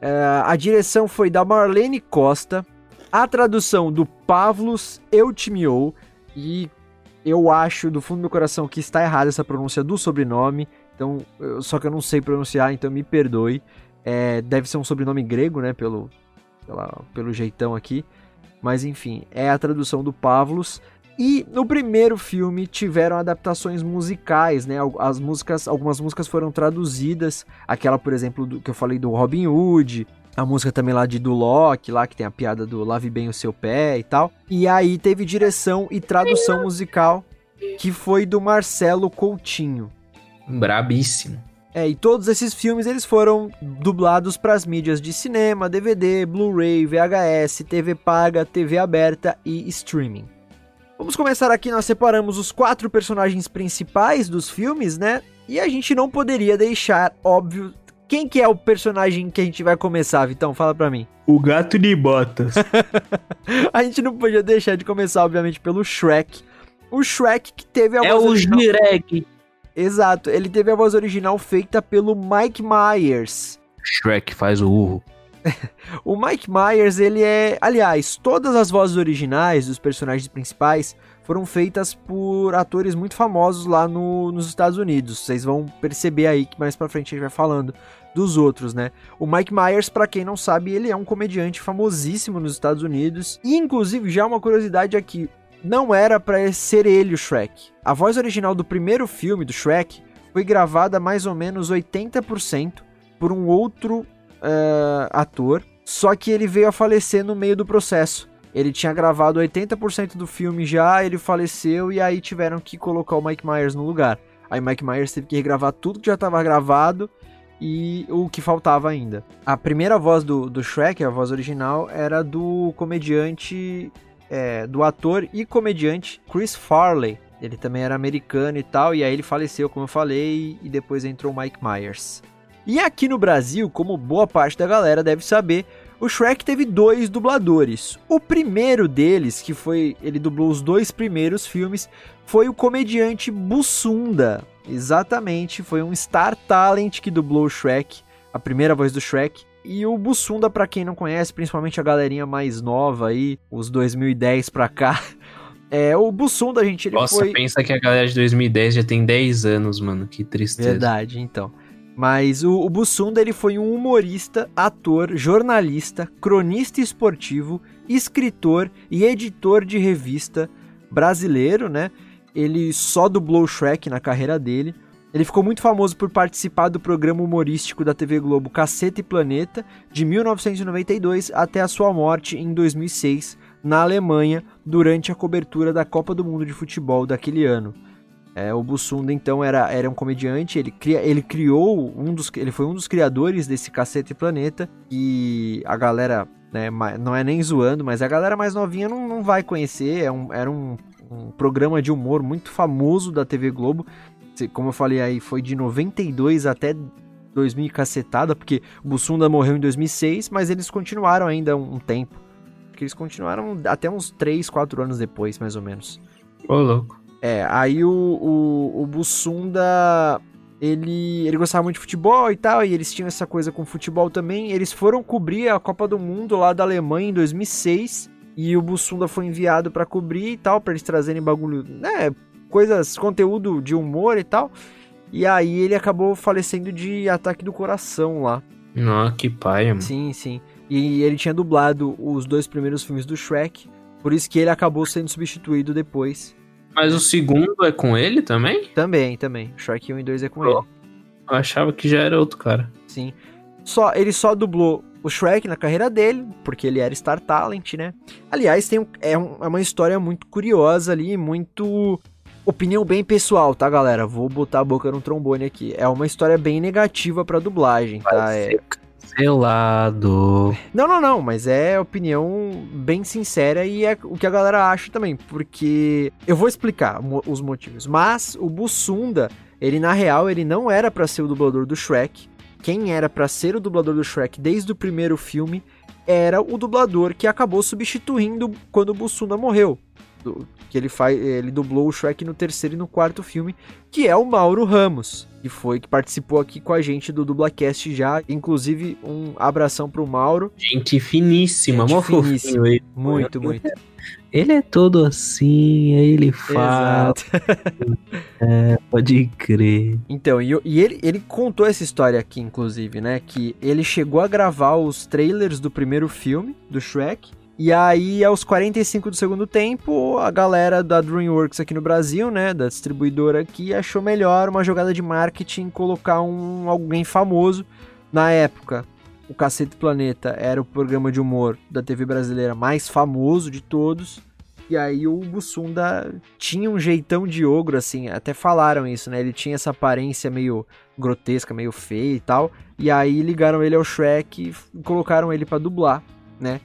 É, a direção foi da Marlene Costa, a tradução do Pavlos Eutimiou, e eu acho do fundo do meu coração que está errada essa pronúncia do sobrenome, então, só que eu não sei pronunciar, então me perdoe. É, deve ser um sobrenome grego, né, pelo, pela, pelo jeitão aqui. Mas enfim, é a tradução do Pavlos. E no primeiro filme tiveram adaptações musicais, né? As músicas, algumas músicas foram traduzidas, aquela, por exemplo, do, que eu falei do Robin Hood, a música também lá de Duloc, lá que tem a piada do Lave bem o seu pé e tal. E aí teve direção e tradução musical que foi do Marcelo Coutinho. Brabíssimo. É, e todos esses filmes eles foram dublados para as mídias de cinema, DVD, Blu-ray, VHS, TV paga, TV aberta e streaming. Vamos começar aqui, nós separamos os quatro personagens principais dos filmes, né? E a gente não poderia deixar, óbvio, quem que é o personagem que a gente vai começar, Vitão? Fala pra mim. O gato de botas. a gente não podia deixar de começar, obviamente, pelo Shrek. O Shrek que teve a é. É o Shrek. Exato, ele teve a voz original feita pelo Mike Myers. Shrek faz o urro. o Mike Myers, ele é. Aliás, todas as vozes originais dos personagens principais foram feitas por atores muito famosos lá no, nos Estados Unidos. Vocês vão perceber aí que mais pra frente a gente vai falando dos outros, né? O Mike Myers, para quem não sabe, ele é um comediante famosíssimo nos Estados Unidos. E, inclusive, já uma curiosidade aqui: não era para ser ele o Shrek. A voz original do primeiro filme do Shrek foi gravada mais ou menos 80% por um outro uh, ator, só que ele veio a falecer no meio do processo. Ele tinha gravado 80% do filme já, ele faleceu e aí tiveram que colocar o Mike Myers no lugar. Aí Mike Myers teve que regravar tudo que já estava gravado e o que faltava ainda. A primeira voz do, do Shrek, a voz original, era do comediante, é, do ator e comediante Chris Farley. Ele também era americano e tal, e aí ele faleceu, como eu falei, e depois entrou Mike Myers. E aqui no Brasil, como boa parte da galera deve saber, o Shrek teve dois dubladores. O primeiro deles, que foi. Ele dublou os dois primeiros filmes, foi o comediante Bussunda. Exatamente, foi um Star Talent que dublou o Shrek, a primeira voz do Shrek. E o Bussunda, para quem não conhece, principalmente a galerinha mais nova aí, os 2010 pra cá, é, o Bussunda, gente, ele Nossa, foi... pensa que a galera de 2010 já tem 10 anos, mano, que tristeza. Verdade, então. Mas o, o Bussunda ele foi um humorista, ator, jornalista, cronista esportivo, escritor e editor de revista brasileiro, né? Ele só dublou o Shrek na carreira dele. Ele ficou muito famoso por participar do programa humorístico da TV Globo Caceta e Planeta, de 1992 até a sua morte em 2006, na Alemanha, durante a cobertura da Copa do Mundo de Futebol daquele ano. É, o Bussunda, então, era, era um comediante, ele, cria, ele criou um dos. Ele foi um dos criadores desse Cacete Planeta. E a galera né? Não é nem zoando, mas a galera mais novinha não, não vai conhecer. É um, era um, um programa de humor muito famoso da TV Globo. Como eu falei aí, foi de 92 até 2000 e cacetada, porque o Bussunda morreu em 2006, mas eles continuaram ainda um tempo. Porque eles continuaram até uns 3, 4 anos depois, mais ou menos. Ô, louco. É, aí o, o, o Bussunda ele, ele gostava muito de futebol e tal, e eles tinham essa coisa com futebol também. Eles foram cobrir a Copa do Mundo lá da Alemanha em 2006, e o Bussunda foi enviado para cobrir e tal, para eles trazerem bagulho, né, coisas, conteúdo de humor e tal. E aí ele acabou falecendo de ataque do coração lá. Nossa, que pai, mano. Sim, sim. E ele tinha dublado os dois primeiros filmes do Shrek, por isso que ele acabou sendo substituído depois mas o segundo é com ele também? Também, também. Shrek 1 e 2 é com oh, ele. Eu achava que já era outro cara. Sim. Só, ele só dublou o Shrek na carreira dele, porque ele era Star Talent, né? Aliás, tem um, é, um, é uma história muito curiosa ali, muito opinião bem pessoal, tá, galera? Vou botar a boca no trombone aqui. É uma história bem negativa pra dublagem, tá? É, cancelado. Não, não, não, mas é opinião bem sincera e é o que a galera acha também, porque eu vou explicar os motivos. Mas o Bussunda, ele na real, ele não era para ser o dublador do Shrek. Quem era para ser o dublador do Shrek desde o primeiro filme era o dublador que acabou substituindo quando o Bussunda morreu que ele faz, ele dublou o Shrek no terceiro e no quarto filme, que é o Mauro Ramos, que foi que participou aqui com a gente do Dublacast já, inclusive um abração pro Mauro. Gente finíssima, gente finíssima. Ele. Muito, muito. Ele é todo assim, aí ele fala. é, pode crer. Então, e, e, ele, ele contou essa história aqui, inclusive, né? Que ele chegou a gravar os trailers do primeiro filme, do Shrek, e aí, aos 45 do segundo tempo, a galera da DreamWorks aqui no Brasil, né, da distribuidora aqui, achou melhor uma jogada de marketing colocar um alguém famoso. Na época, o Cacete Planeta era o programa de humor da TV brasileira mais famoso de todos. E aí o Bussunda tinha um jeitão de ogro, assim, até falaram isso, né? Ele tinha essa aparência meio grotesca, meio feia e tal. E aí ligaram ele ao Shrek e colocaram ele para dublar, né?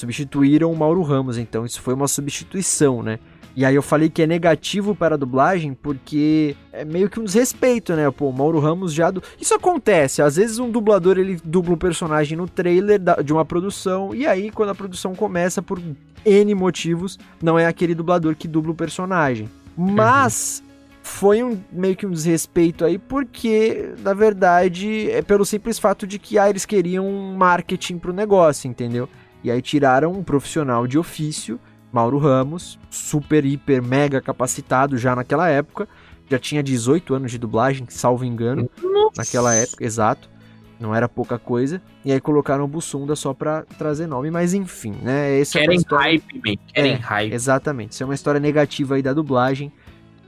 Substituíram o Mauro Ramos, então isso foi uma substituição, né? E aí eu falei que é negativo para a dublagem porque é meio que um desrespeito, né? Pô, o Mauro Ramos já... Du... Isso acontece, às vezes um dublador ele dubla um personagem no trailer de uma produção e aí quando a produção começa por N motivos, não é aquele dublador que dubla o personagem. Mas... Uhum. Foi um, meio que um desrespeito aí, porque, na verdade, é pelo simples fato de que ah, eles queriam um marketing pro negócio, entendeu? E aí tiraram um profissional de ofício, Mauro Ramos, super, hiper, mega capacitado já naquela época. Já tinha 18 anos de dublagem, salvo engano, Nossa. naquela época, exato. Não era pouca coisa. E aí colocaram o Bussunda só pra trazer nome, mas enfim, né? Essa Querem é história... hype, man. Querem é, hype. Exatamente. Isso é uma história negativa aí da dublagem.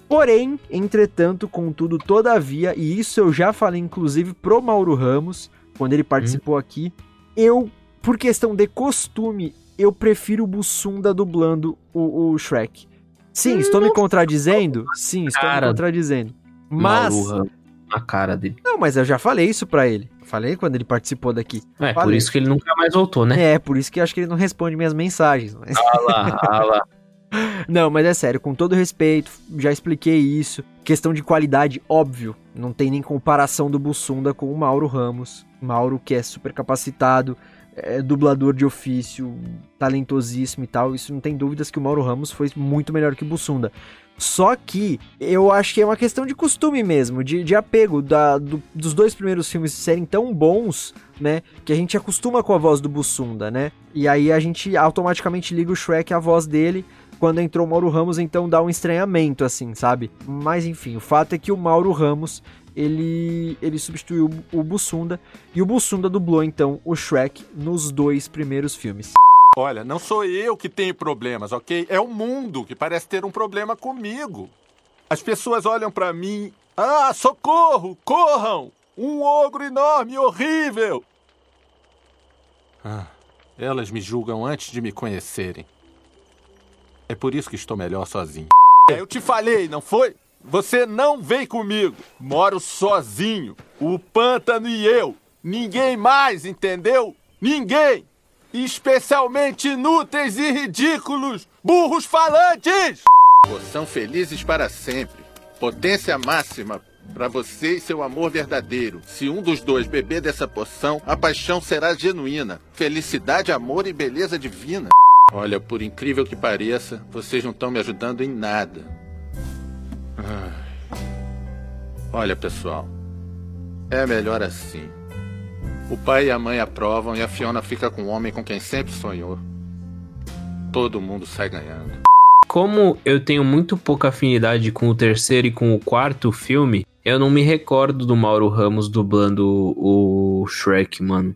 Porém, entretanto, contudo, todavia, e isso eu já falei inclusive pro Mauro Ramos, quando ele participou hum. aqui, eu por questão de costume, eu prefiro o Bussunda dublando o, o Shrek. Sim, estou me contradizendo? Sim, estou cara, me contradizendo. Mas. Na cara dele. Não, mas eu já falei isso pra ele. Falei quando ele participou daqui. É, falei. por isso que ele nunca mais voltou, né? É, por isso que eu acho que ele não responde minhas mensagens. Mas... Ah lá, ah lá. Não, mas é sério, com todo respeito, já expliquei isso. Questão de qualidade, óbvio, não tem nem comparação do Bussunda com o Mauro Ramos. Mauro que é super capacitado, é dublador de ofício, talentosíssimo e tal. Isso não tem dúvidas que o Mauro Ramos foi muito melhor que o Bussunda. Só que eu acho que é uma questão de costume mesmo, de, de apego da, do, dos dois primeiros filmes serem tão bons, né? Que a gente acostuma com a voz do Bussunda, né? E aí a gente automaticamente liga o Shrek à voz dele. Quando entrou o Mauro Ramos, então dá um estranhamento, assim, sabe? Mas enfim, o fato é que o Mauro Ramos ele, ele substituiu o Bussunda e o Bussunda dublou então o Shrek nos dois primeiros filmes. Olha, não sou eu que tenho problemas, ok? É o mundo que parece ter um problema comigo. As pessoas olham para mim, ah, socorro, corram! Um ogro enorme, horrível! Ah, elas me julgam antes de me conhecerem. É por isso que estou melhor sozinho. Eu te falei, não foi? Você não vem comigo. Moro sozinho. O pântano e eu. Ninguém mais, entendeu? Ninguém! especialmente inúteis e ridículos, burros falantes! Poção felizes para sempre. Potência máxima para você e seu amor verdadeiro. Se um dos dois beber dessa poção, a paixão será genuína. Felicidade, amor e beleza divina. Olha, por incrível que pareça, vocês não estão me ajudando em nada. Ai. Olha, pessoal, é melhor assim. O pai e a mãe aprovam e a Fiona fica com o homem com quem sempre sonhou. Todo mundo sai ganhando. Como eu tenho muito pouca afinidade com o terceiro e com o quarto filme, eu não me recordo do Mauro Ramos dublando o Shrek, mano.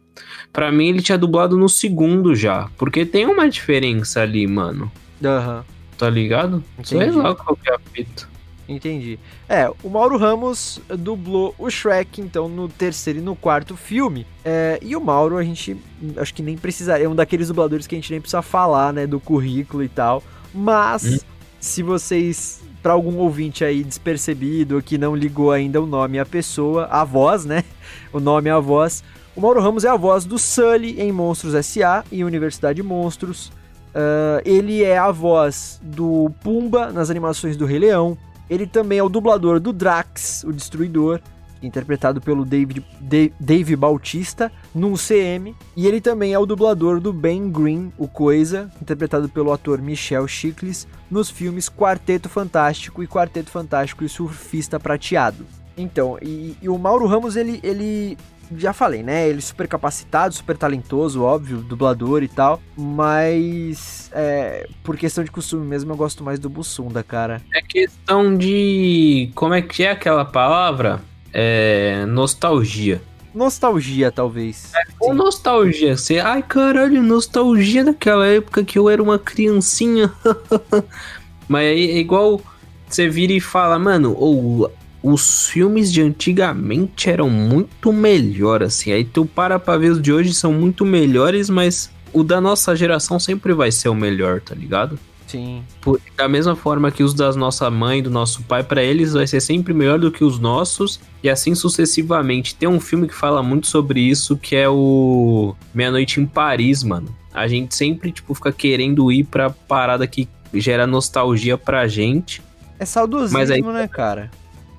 Pra mim ele tinha dublado no segundo já, porque tem uma diferença ali, mano. Aham. Tá ligado? Sei Entendi. lá qual que é a fita. Entendi. É, o Mauro Ramos dublou o Shrek, então, no terceiro e no quarto filme. É, e o Mauro, a gente acho que nem precisaria. É um daqueles dubladores que a gente nem precisa falar, né? Do currículo e tal. Mas, Hum. se vocês. Pra algum ouvinte aí despercebido que não ligou ainda o nome a pessoa, a voz, né? O nome a voz. O Mauro Ramos é a voz do Sully em Monstros S.A. e Universidade Monstros. Ah, ele é a voz do Pumba nas animações do Rei Leão. Ele também é o dublador do Drax, o Destruidor, interpretado pelo David, Da- Dave Bautista, no CM. E ele também é o dublador do Ben Green, o Coisa, interpretado pelo ator Michel Chiklis, nos filmes Quarteto Fantástico e Quarteto Fantástico e Surfista Prateado. Então, e, e o Mauro Ramos, ele, ele já falei, né? Ele é super capacitado, super talentoso, óbvio, dublador e tal. Mas, é, por questão de costume mesmo, eu gosto mais do Bussunda, cara. É questão de. Como é que é aquela palavra? É. Nostalgia. Nostalgia, talvez. Ou nostalgia. Você, ai caralho, nostalgia daquela época que eu era uma criancinha. Mas aí é igual você vira e fala, mano, ou os filmes de antigamente eram muito melhor, assim. Aí tu para pra ver os de hoje são muito melhores, mas o da nossa geração sempre vai ser o melhor, tá ligado? Sim. Por- da mesma forma que os da nossa mãe, do nosso pai, pra eles vai ser sempre melhor do que os nossos, e assim sucessivamente. Tem um filme que fala muito sobre isso, que é o Meia Noite em Paris, mano. A gente sempre, tipo, fica querendo ir pra parada que gera nostalgia pra gente. É saudosismo, Mas aí- né, cara?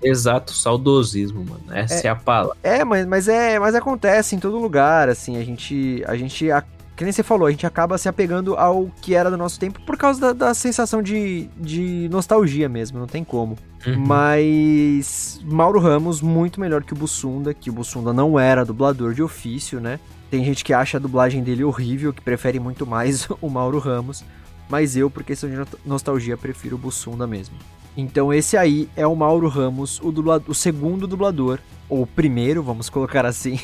Exato, saudosismo, mano. Essa é, a palavra. É, mas, mas é, mas acontece em todo lugar, assim, a gente, a gente, a- que nem você falou, a gente acaba se apegando ao que era do nosso tempo por causa da, da sensação de, de nostalgia mesmo, não tem como. Uhum. Mas Mauro Ramos, muito melhor que o Bussunda, que o Bussunda não era dublador de ofício, né? Tem gente que acha a dublagem dele horrível, que prefere muito mais o Mauro Ramos, mas eu, por questão de no- nostalgia, prefiro o Bussunda mesmo. Então esse aí é o Mauro Ramos, o, dubla- o segundo dublador, ou o primeiro, vamos colocar assim,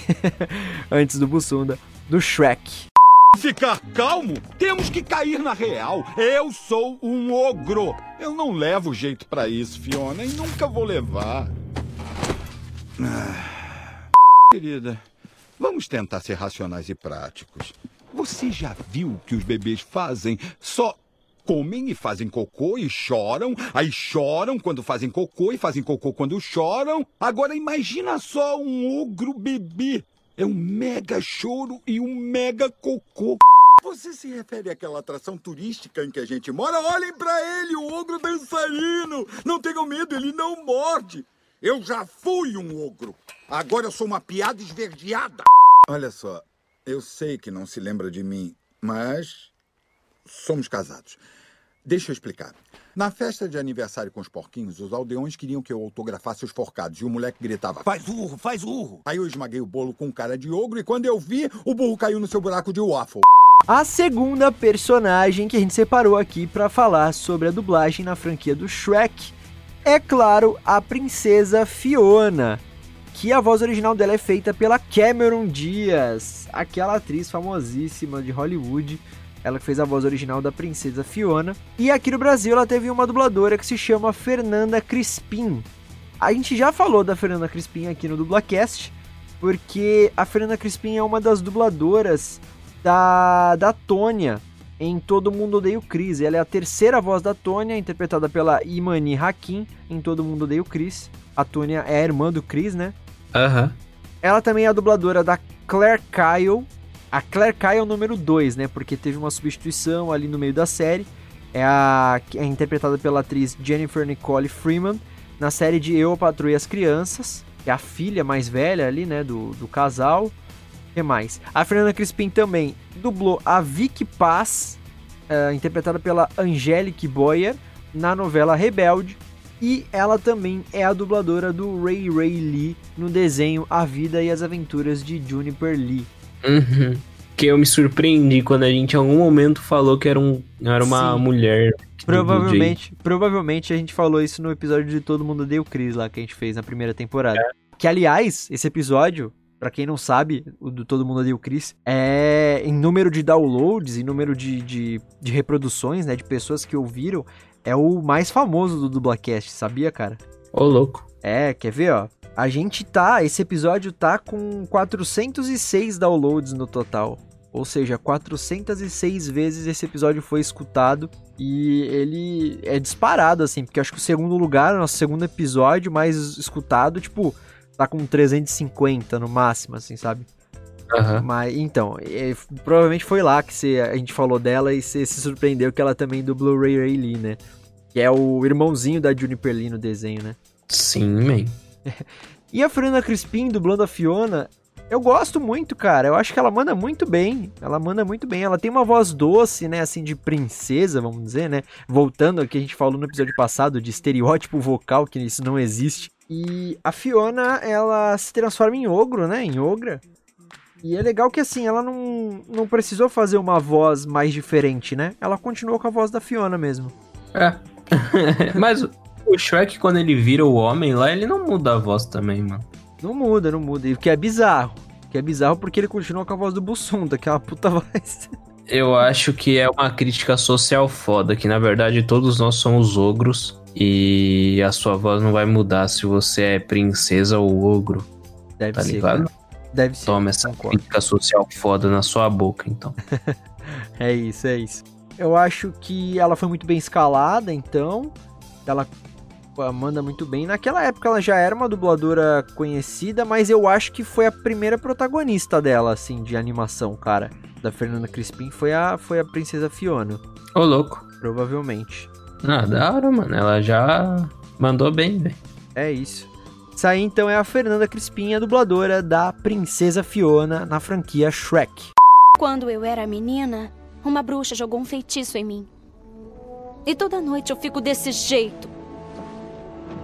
antes do Bussunda, do Shrek. Ficar calmo? Temos que cair na real. Eu sou um ogro. Eu não levo jeito pra isso, Fiona, e nunca vou levar. Ah, Querida, vamos tentar ser racionais e práticos. Você já viu o que os bebês fazem? Só comem e fazem cocô e choram, aí choram quando fazem cocô e fazem cocô quando choram. Agora imagina só um ogro bebê. É um mega choro e um mega cocô. Você se refere àquela atração turística em que a gente mora? Olhem pra ele, o ogro dançarino. Não tenham medo, ele não morde. Eu já fui um ogro. Agora eu sou uma piada esverdeada. Olha só, eu sei que não se lembra de mim, mas somos casados. Deixa eu explicar. Na festa de aniversário com os porquinhos, os aldeões queriam que eu autografasse os forcados e o moleque gritava: Faz urro, faz urro. Aí eu esmaguei o bolo com cara de ogro e quando eu vi, o burro caiu no seu buraco de waffle. A segunda personagem que a gente separou aqui pra falar sobre a dublagem na franquia do Shrek é, claro, a princesa Fiona, que a voz original dela é feita pela Cameron Diaz, aquela atriz famosíssima de Hollywood. Ela que fez a voz original da princesa Fiona. E aqui no Brasil ela teve uma dubladora que se chama Fernanda Crispim. A gente já falou da Fernanda Crispim aqui no Dublacast, porque a Fernanda Crispim é uma das dubladoras da, da Tônia em Todo Mundo Odeia o Chris. Ela é a terceira voz da Tônia, interpretada pela Imani Hakim em Todo Mundo Odeia o Chris. A Tônia é a irmã do Chris, né? Aham. Ela também é a dubladora da Claire Kyle, A Claire Kai é o número 2, né? Porque teve uma substituição ali no meio da série. É a é interpretada pela atriz Jennifer Nicole Freeman na série de Eu, e as Crianças, é a filha mais velha ali, né, do, do casal. O que mais? A Fernanda Crispim também dublou a Vicky Paz, uh, interpretada pela Angelique Boyer, na novela Rebelde. E ela também é a dubladora do Ray Ray Lee no desenho A Vida e as Aventuras de Juniper Lee. Uhum. Que eu me surpreendi quando a gente em algum momento falou que era, um, era uma Sim. mulher. Provavelmente, provavelmente a gente falou isso no episódio de Todo Mundo Deu Cris lá que a gente fez na primeira temporada. Que aliás, esse episódio, pra quem não sabe, o do Todo Mundo Deu Cris, é em número de downloads, em número de, de, de reproduções, né, de pessoas que ouviram, é o mais famoso do Dublacast, sabia, cara? Ô, louco. É, quer ver, ó? A gente tá, esse episódio tá com 406 downloads no total. Ou seja, 406 vezes esse episódio foi escutado e ele é disparado, assim, porque acho que o segundo lugar, o nosso segundo episódio mais escutado, tipo, tá com 350 no máximo, assim, sabe? Aham. Mas, então, é, provavelmente foi lá que cê- a gente falou dela e você se surpreendeu que ela também dublou Ray Ray Lee, né? Que é o irmãozinho da Juniper Lee no desenho, né? Sim, man. E a Fernanda Crispim dublando a Fiona, eu gosto muito, cara. Eu acho que ela manda muito bem. Ela manda muito bem. Ela tem uma voz doce, né? Assim, de princesa, vamos dizer, né? Voltando ao que a gente falou no episódio passado de estereótipo vocal, que isso não existe. E a Fiona, ela se transforma em ogro, né? Em ogra. E é legal que, assim, ela não, não precisou fazer uma voz mais diferente, né? Ela continuou com a voz da Fiona mesmo. É. Mas o Shrek, quando ele vira o homem lá, ele não muda a voz também, mano. Não muda, não muda. E o que é bizarro. O que é bizarro porque ele continua com a voz do Bussunda, que é uma puta voz. Eu acho que é uma crítica social foda, que na verdade todos nós somos ogros e a sua voz não vai mudar se você é princesa ou ogro, Deve tá ser. ligado? cara. Deve ser. Toma essa concordo. crítica social foda na sua boca, então. É isso, é isso. Eu acho que ela foi muito bem escalada, então. Ela manda muito bem. Naquela época ela já era uma dubladora conhecida, mas eu acho que foi a primeira protagonista dela, assim, de animação, cara. Da Fernanda Crispim foi a, foi a Princesa Fiona, Ô, louco. provavelmente. Ah, da hora, mano. Ela já mandou bem, velho. É isso. Isso aí então é a Fernanda Crispim, a dubladora da Princesa Fiona na franquia Shrek. Quando eu era menina, uma bruxa jogou um feitiço em mim. E toda noite eu fico desse jeito.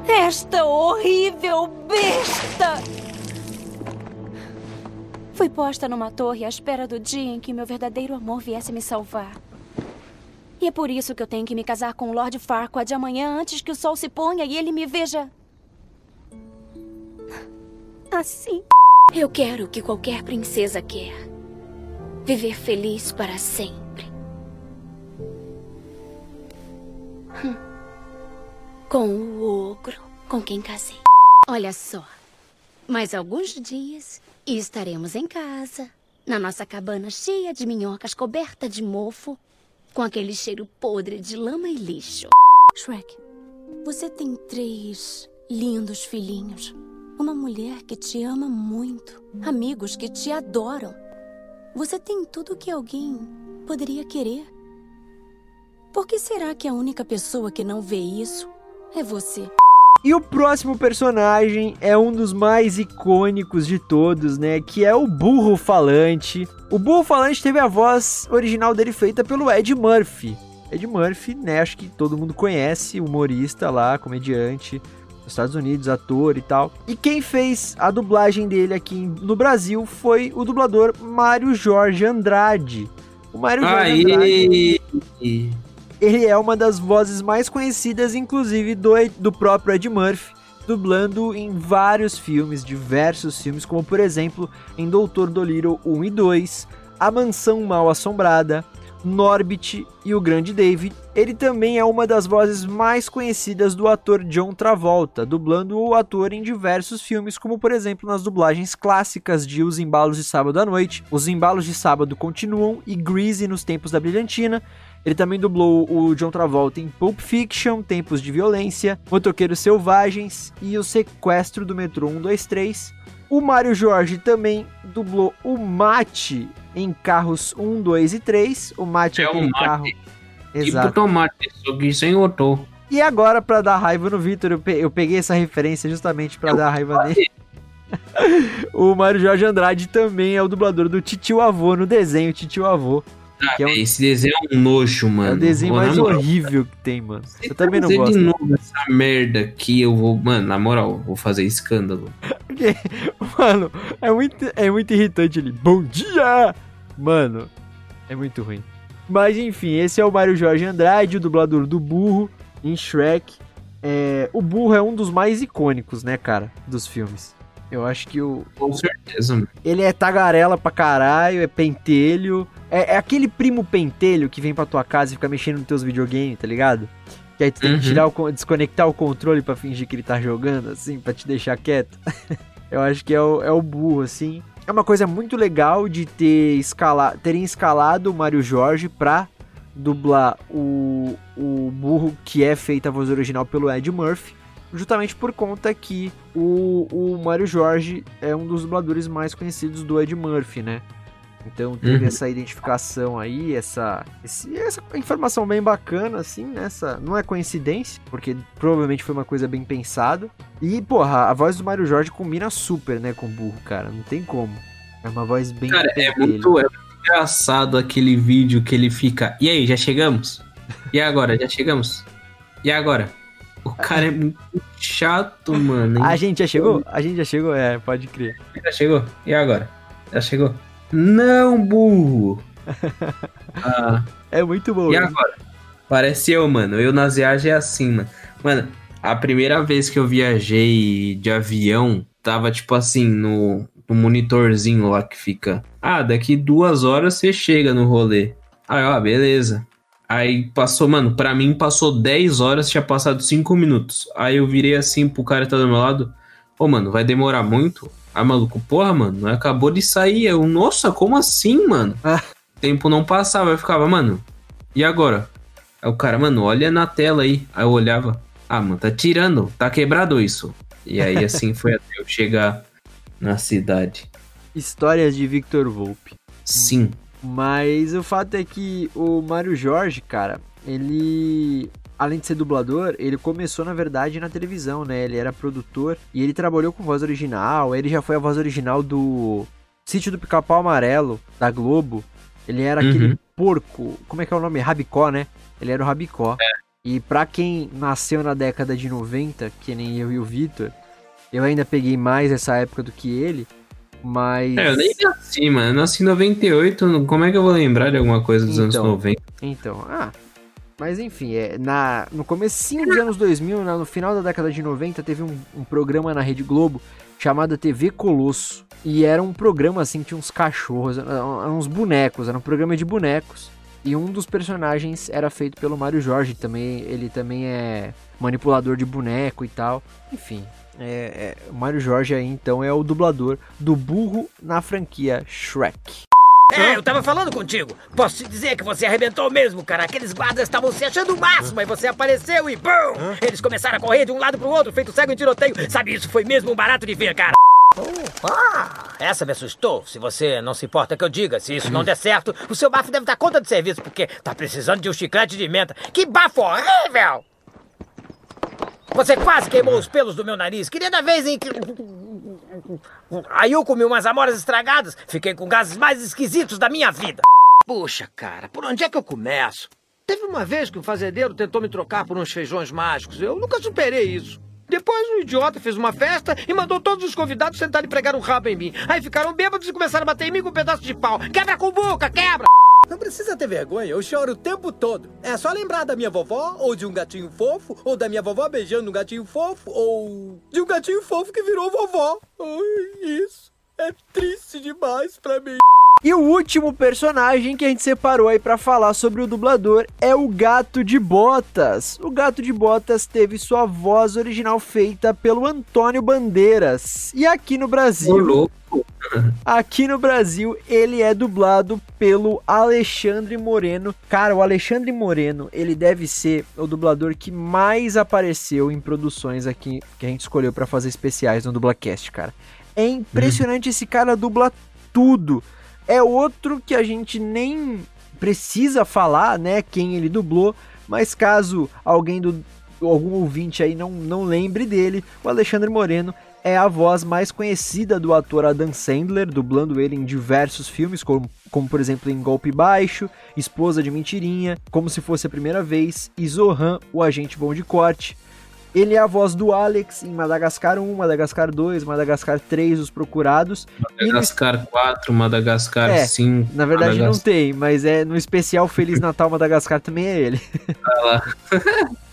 Esta horrível besta! Fui posta numa torre à espera do dia em que meu verdadeiro amor viesse me salvar. E é por isso que eu tenho que me casar com o Lord Farquaad amanhã antes que o sol se ponha e ele me veja. Assim. Eu quero o que qualquer princesa quer viver feliz para sempre. Com o com quem casei. Olha só. Mais alguns dias e estaremos em casa, na nossa cabana cheia de minhocas coberta de mofo, com aquele cheiro podre de lama e lixo. Shrek, você tem três lindos filhinhos. Uma mulher que te ama muito. Amigos que te adoram. Você tem tudo que alguém poderia querer. Por que será que a única pessoa que não vê isso é você? E o próximo personagem é um dos mais icônicos de todos, né? Que é o Burro Falante. O Burro Falante teve a voz original dele feita pelo Ed Murphy. Ed Murphy, né? Acho que todo mundo conhece, humorista lá, comediante nos Estados Unidos, ator e tal. E quem fez a dublagem dele aqui no Brasil foi o dublador Mário Jorge Andrade. O Mário Jorge Andrade Aí. Ele é uma das vozes mais conhecidas, inclusive do, do próprio Ed Murphy, dublando em vários filmes, diversos filmes, como por exemplo em Doutor Dolittle 1 e 2, A Mansão Mal Assombrada, Norbit e O Grande David. Ele também é uma das vozes mais conhecidas do ator John Travolta, dublando o ator em diversos filmes, como por exemplo nas dublagens clássicas de Os Embalos de Sábado à Noite, Os Embalos de Sábado Continuam e Greasy nos Tempos da Brilhantina. Ele também dublou o John Travolta em Pulp Fiction, Tempos de Violência, Motoqueiros Selvagens e O Sequestro do Metrô 123. O Mário Jorge também dublou o Mate em carros 1, 2 e 3. O mate é, É o aquele mate. carro. Tipo Exato. tomate, só que sem motor. E agora, pra dar raiva no Vitor, eu, pe- eu peguei essa referência justamente pra dar raiva nele. o Mário Jorge Andrade também é o dublador do Titio Avô no desenho Titio Avô. Ah, Que é um- Esse desenho é um nojo, mano. é o desenho mais moral, horrível que tem, mano. se Eu também não gosto. de novo essa merda aqui, eu vou... Mano, na moral, vou fazer escândalo. Mano, é muito, é muito irritante ele. Bom dia! Mano, é muito ruim. Mas enfim, esse é o Mário Jorge Andrade, o dublador do burro em Shrek. É, o burro é um dos mais icônicos, né, cara, dos filmes. Eu acho que o, Com certeza, mano. ele é tagarela pra caralho, é pentelho. É, é aquele primo pentelho que vem pra tua casa e fica mexendo nos teus videogames, tá ligado? Que aí tu tem Uhum. que tirar o, con- desconectar o controle pra fingir que ele tá jogando, assim, pra te deixar quieto. Eu acho que é o, é o burro, assim. É uma coisa muito legal de ter escala, terem escalado o Mário Jorge pra dublar o, o burro que é feita a voz original pelo Ed Murphy. Justamente por conta que o, o Mário Jorge é um dos dubladores mais conhecidos do Ed Murphy, né? Então teve Uhum. essa identificação aí, essa, esse- essa informação bem bacana, assim, nessa. Não é coincidência, porque provavelmente foi uma coisa bem pensada. E, porra, a voz do Mário Jorge combina super, né, com o burro, cara. Não tem como. É uma voz bem Cara, é dele. muito, é muito engraçado aquele vídeo que ele fica. E aí, já chegamos? E agora, já chegamos? E agora? O cara é muito chato, mano. A gente já chegou? A gente já chegou? É, pode crer. Já chegou? E agora? Já chegou? Não, burro! Ah, É muito bom. e né? agora? Parece eu, mano. Eu nas viagens é assim, mano. Mano, a primeira vez que eu viajei de avião, tava tipo assim, no, no monitorzinho lá que fica. Ah, daqui duas horas você chega no rolê. Aí, ó, beleza. Aí passou, mano, pra mim passou 10 horas, tinha passado 5 minutos. Aí eu virei assim pro cara que tá do meu lado. Ô, mano, vai demorar muito? Ah, maluco, porra, mano, acabou de sair. Eu, nossa, como assim, mano? Ah. O tempo não passava, eu ficava, mano, e agora? Aí o cara, mano, olha na tela aí. Aí eu olhava, ah, mano, tá tirando, tá quebrado isso. E aí assim foi até eu chegar na cidade. Histórias de Victor Volpe. Sim. Mas o fato é que o Mário Jorge, cara, ele. Além de ser dublador, ele começou, na verdade, na televisão, né? Ele era produtor e ele trabalhou com voz original. Ele já foi a voz original do Sítio do Pica-Pau Amarelo, da Globo. Ele era aquele Uhum. porco. Como é que é o nome? Rabicó, né? Ele era o Rabicó. E pra quem nasceu na década de 90, que nem eu e o Vitor, eu ainda peguei mais essa época do que ele. Mas. É, eu nem nasci, mano. Eu nasci em 98, não- como é que eu vou lembrar de alguma coisa dos anos Então. 90? Então, ah. Mas enfim, é, na, no comecinho dos anos 2000, na- no final da década de 90, teve um, um programa na Rede Globo chamado TV Colosso. E era um programa assim, tinha uns cachorros, eram uns bonecos, era um programa de bonecos. E um dos personagens era feito pelo Mário Jorge, também, ele também é manipulador de boneco e tal. Enfim, é, é, o Mário Jorge aí então é o dublador do burro na franquia Shrek. É, eu tava falando contigo. Posso te dizer que você arrebentou mesmo, cara. Aqueles guardas estavam se achando o máximo, aí você apareceu e BUM! Eles começaram a correr de um lado pro outro, feito cego em tiroteio. Sabe, isso foi mesmo um barato de ver, cara. Ah, essa me assustou. Se você não se importa que eu diga, se isso não der certo, o seu bafo deve dar conta de serviço, porque tá precisando de um chiclete de menta. Que bafo horrível! Você quase queimou os pelos do meu nariz. Queria da vez em que. Aí eu comi umas amoras estragadas. Fiquei com gases mais esquisitos da minha vida. Puxa, cara, por onde é que eu começo? Teve uma vez que um fazendeiro tentou me trocar por uns feijões mágicos. Eu nunca superei isso. Depois um idiota fez uma festa e mandou todos os convidados sentarem e pregar um rabo em mim. Aí ficaram bêbados e começaram a bater em mim com um pedaço de pau. Quebra com boca, quebra! Não precisa ter vergonha, eu choro o tempo todo. É só lembrar da minha vovó, ou de um gatinho fofo, ou da minha vovó beijando um gatinho fofo, ou de um gatinho fofo que virou vovó. Ai, isso é triste demais pra mim. E o último personagem que a gente separou aí pra falar sobre o dublador é o Gato de Botas. O Gato de Botas teve sua voz original feita pelo Antônio Bandeiras. E aqui no Brasil, louco. aqui no Brasil, ele é dublado pelo Alexandre Moreno. Cara, o Alexandre Moreno, ele deve ser o dublador que mais apareceu em produções aqui que a gente escolheu pra fazer especiais no Dublacast, cara. É impressionante, esse cara dubla tudo. É outro que a gente nem precisa falar, né, quem ele dublou, mas caso alguém do algum ouvinte aí não, não lembre dele, o Alexandre Moreno é a voz mais conhecida do ator Adam Sandler, dublando ele em diversos filmes, como, como por exemplo em Golpe Baixo, Esposa de Mentirinha, Como Se Fosse a Primeira Vez e Zohan, o Agente Bom de Corte. Ele é a voz do Alex em Madagascar 1, Madagascar 2, Madagascar 3, Os Procurados. Madagascar no... 4, Madagascar é, 5. Na verdade Madagascar... não tem, mas é no especial Feliz Natal Madagascar também é ele. Ah lá.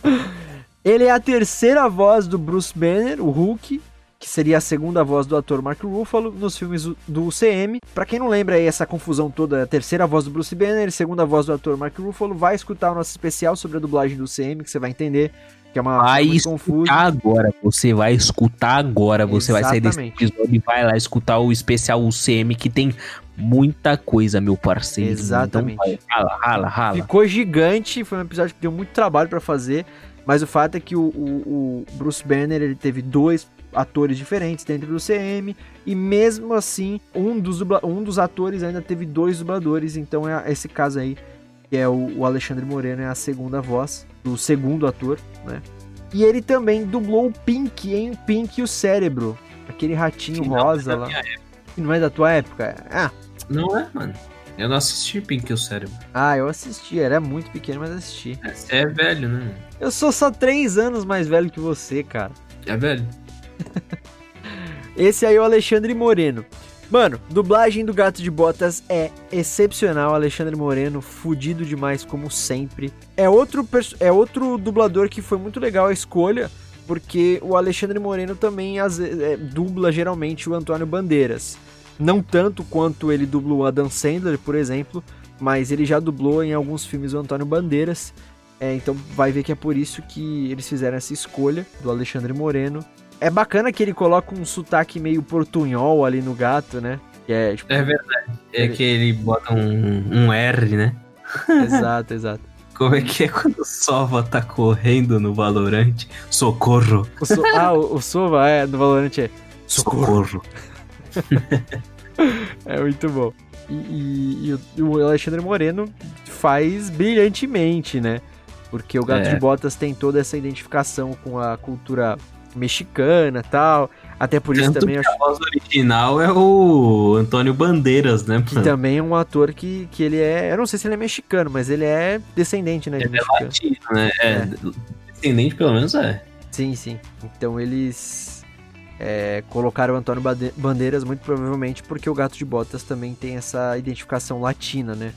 ele é a terceira voz do Bruce Banner, o Hulk, que seria a segunda voz do ator Mark Ruffalo nos filmes do UCM. Para quem não lembra aí essa confusão toda, a terceira voz do Bruce Banner, segunda voz do ator Mark Ruffalo, vai escutar o nosso especial sobre a dublagem do UCM, que você vai entender que é uma vai escutar agora, você vai escutar agora, você Exatamente. vai sair desse episódio e vai lá escutar o especial UCM que tem muita coisa, meu parceiro. Exatamente. Então, vai, rala, rala, rala. Ficou gigante, foi um episódio que deu muito trabalho para fazer, mas o fato é que o, o, o, Bruce Banner ele teve dois atores diferentes dentro do CM e mesmo assim um dos, um dos atores ainda teve dois dubladores, então é esse caso aí que é o, o Alexandre Moreno é a segunda voz do segundo ator, né? E ele também dublou o Pink em Pink e o Cérebro, aquele ratinho que rosa não é lá. Que não é da tua época? Ah. Não é, mano. Eu não assisti Pink e o Cérebro. Ah, eu assisti. Era muito pequeno, mas assisti. É, você é velho, né? Eu sou só três anos mais velho que você, cara. É velho. Esse aí é o Alexandre Moreno. Mano, dublagem do Gato de Botas é excepcional. Alexandre Moreno, fudido demais, como sempre. É outro, é outro dublador que foi muito legal a escolha, porque o Alexandre Moreno também as, é, dubla geralmente o Antônio Bandeiras. Não tanto quanto ele dublou o Adam Sandler, por exemplo, mas ele já dublou em alguns filmes o Antônio Bandeiras. É, então vai ver que é por isso que eles fizeram essa escolha do Alexandre Moreno é bacana que ele coloca um sotaque meio portunhol ali no gato, né? Que é, tipo, é verdade. É ele... que ele bota um, um R, né? Exato, exato. Como é que é quando o Sova tá correndo no Valorante? Socorro! O so... Ah, o, o Sova é, no Valorante é Socorro! Socorro. é muito bom. E, e, e, o Alexandre Moreno faz brilhantemente, né? Porque o Gato é. de Botas tem toda essa identificação com a cultura mexicana tal. Até por isso também acho. A voz original é o Antônio Bandeiras, né? Que também é um ator que, que ele é. Eu não sei se ele é mexicano, mas ele é descendente, né? De ele é latino, né? É, é. Descendente, pelo menos é. Sim, sim. Então eles é, colocaram o Antônio Bandeiras muito provavelmente porque o Gato de Botas também tem essa identificação latina, né?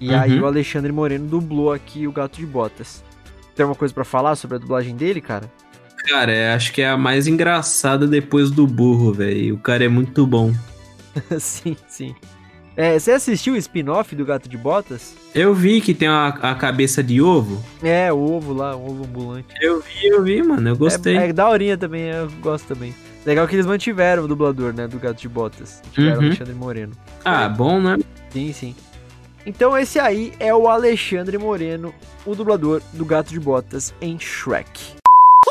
E uhum. aí o Alexandre Moreno dublou aqui o Gato de Botas. Tem alguma coisa para falar sobre a dublagem dele, cara? Cara, é, acho que é a mais engraçada depois do burro, velho. O cara é muito bom. sim, sim. É, você assistiu o spin-off do Gato de Botas? Eu vi que tem a, a cabeça de ovo. É, o ovo lá, o ovo ambulante. Eu vi, eu vi, mano. Eu gostei. É, é daorinha também, eu gosto também. Legal que eles mantiveram o dublador, né, do Gato de Botas. Tiveram uhum. Alexandre Moreno. Ah, é. bom, né? Sim, sim. Então esse aí é o Alexandre Moreno, o dublador do Gato de Botas em Shrek.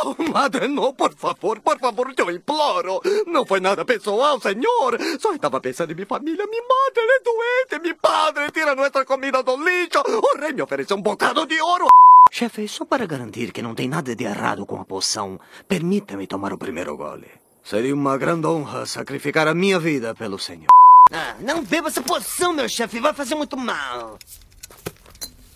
Oh, madre, no, por favor, por favor, yo imploro. No fue nada pessoal, señor. Só estaba pensando en mi familia. Mi madre es doente, mi padre tira nuestra comida do lixo. O rei me ofereceu um bocado de ouro. Chefe, só para garantir que não tem nada de errado com a poção, permita-me tomar o primeiro gole. Seria uma grande honra sacrificar a minha vida pelo senhor. Ah, não beba essa poção, meu chefe. Vai fazer muito mal.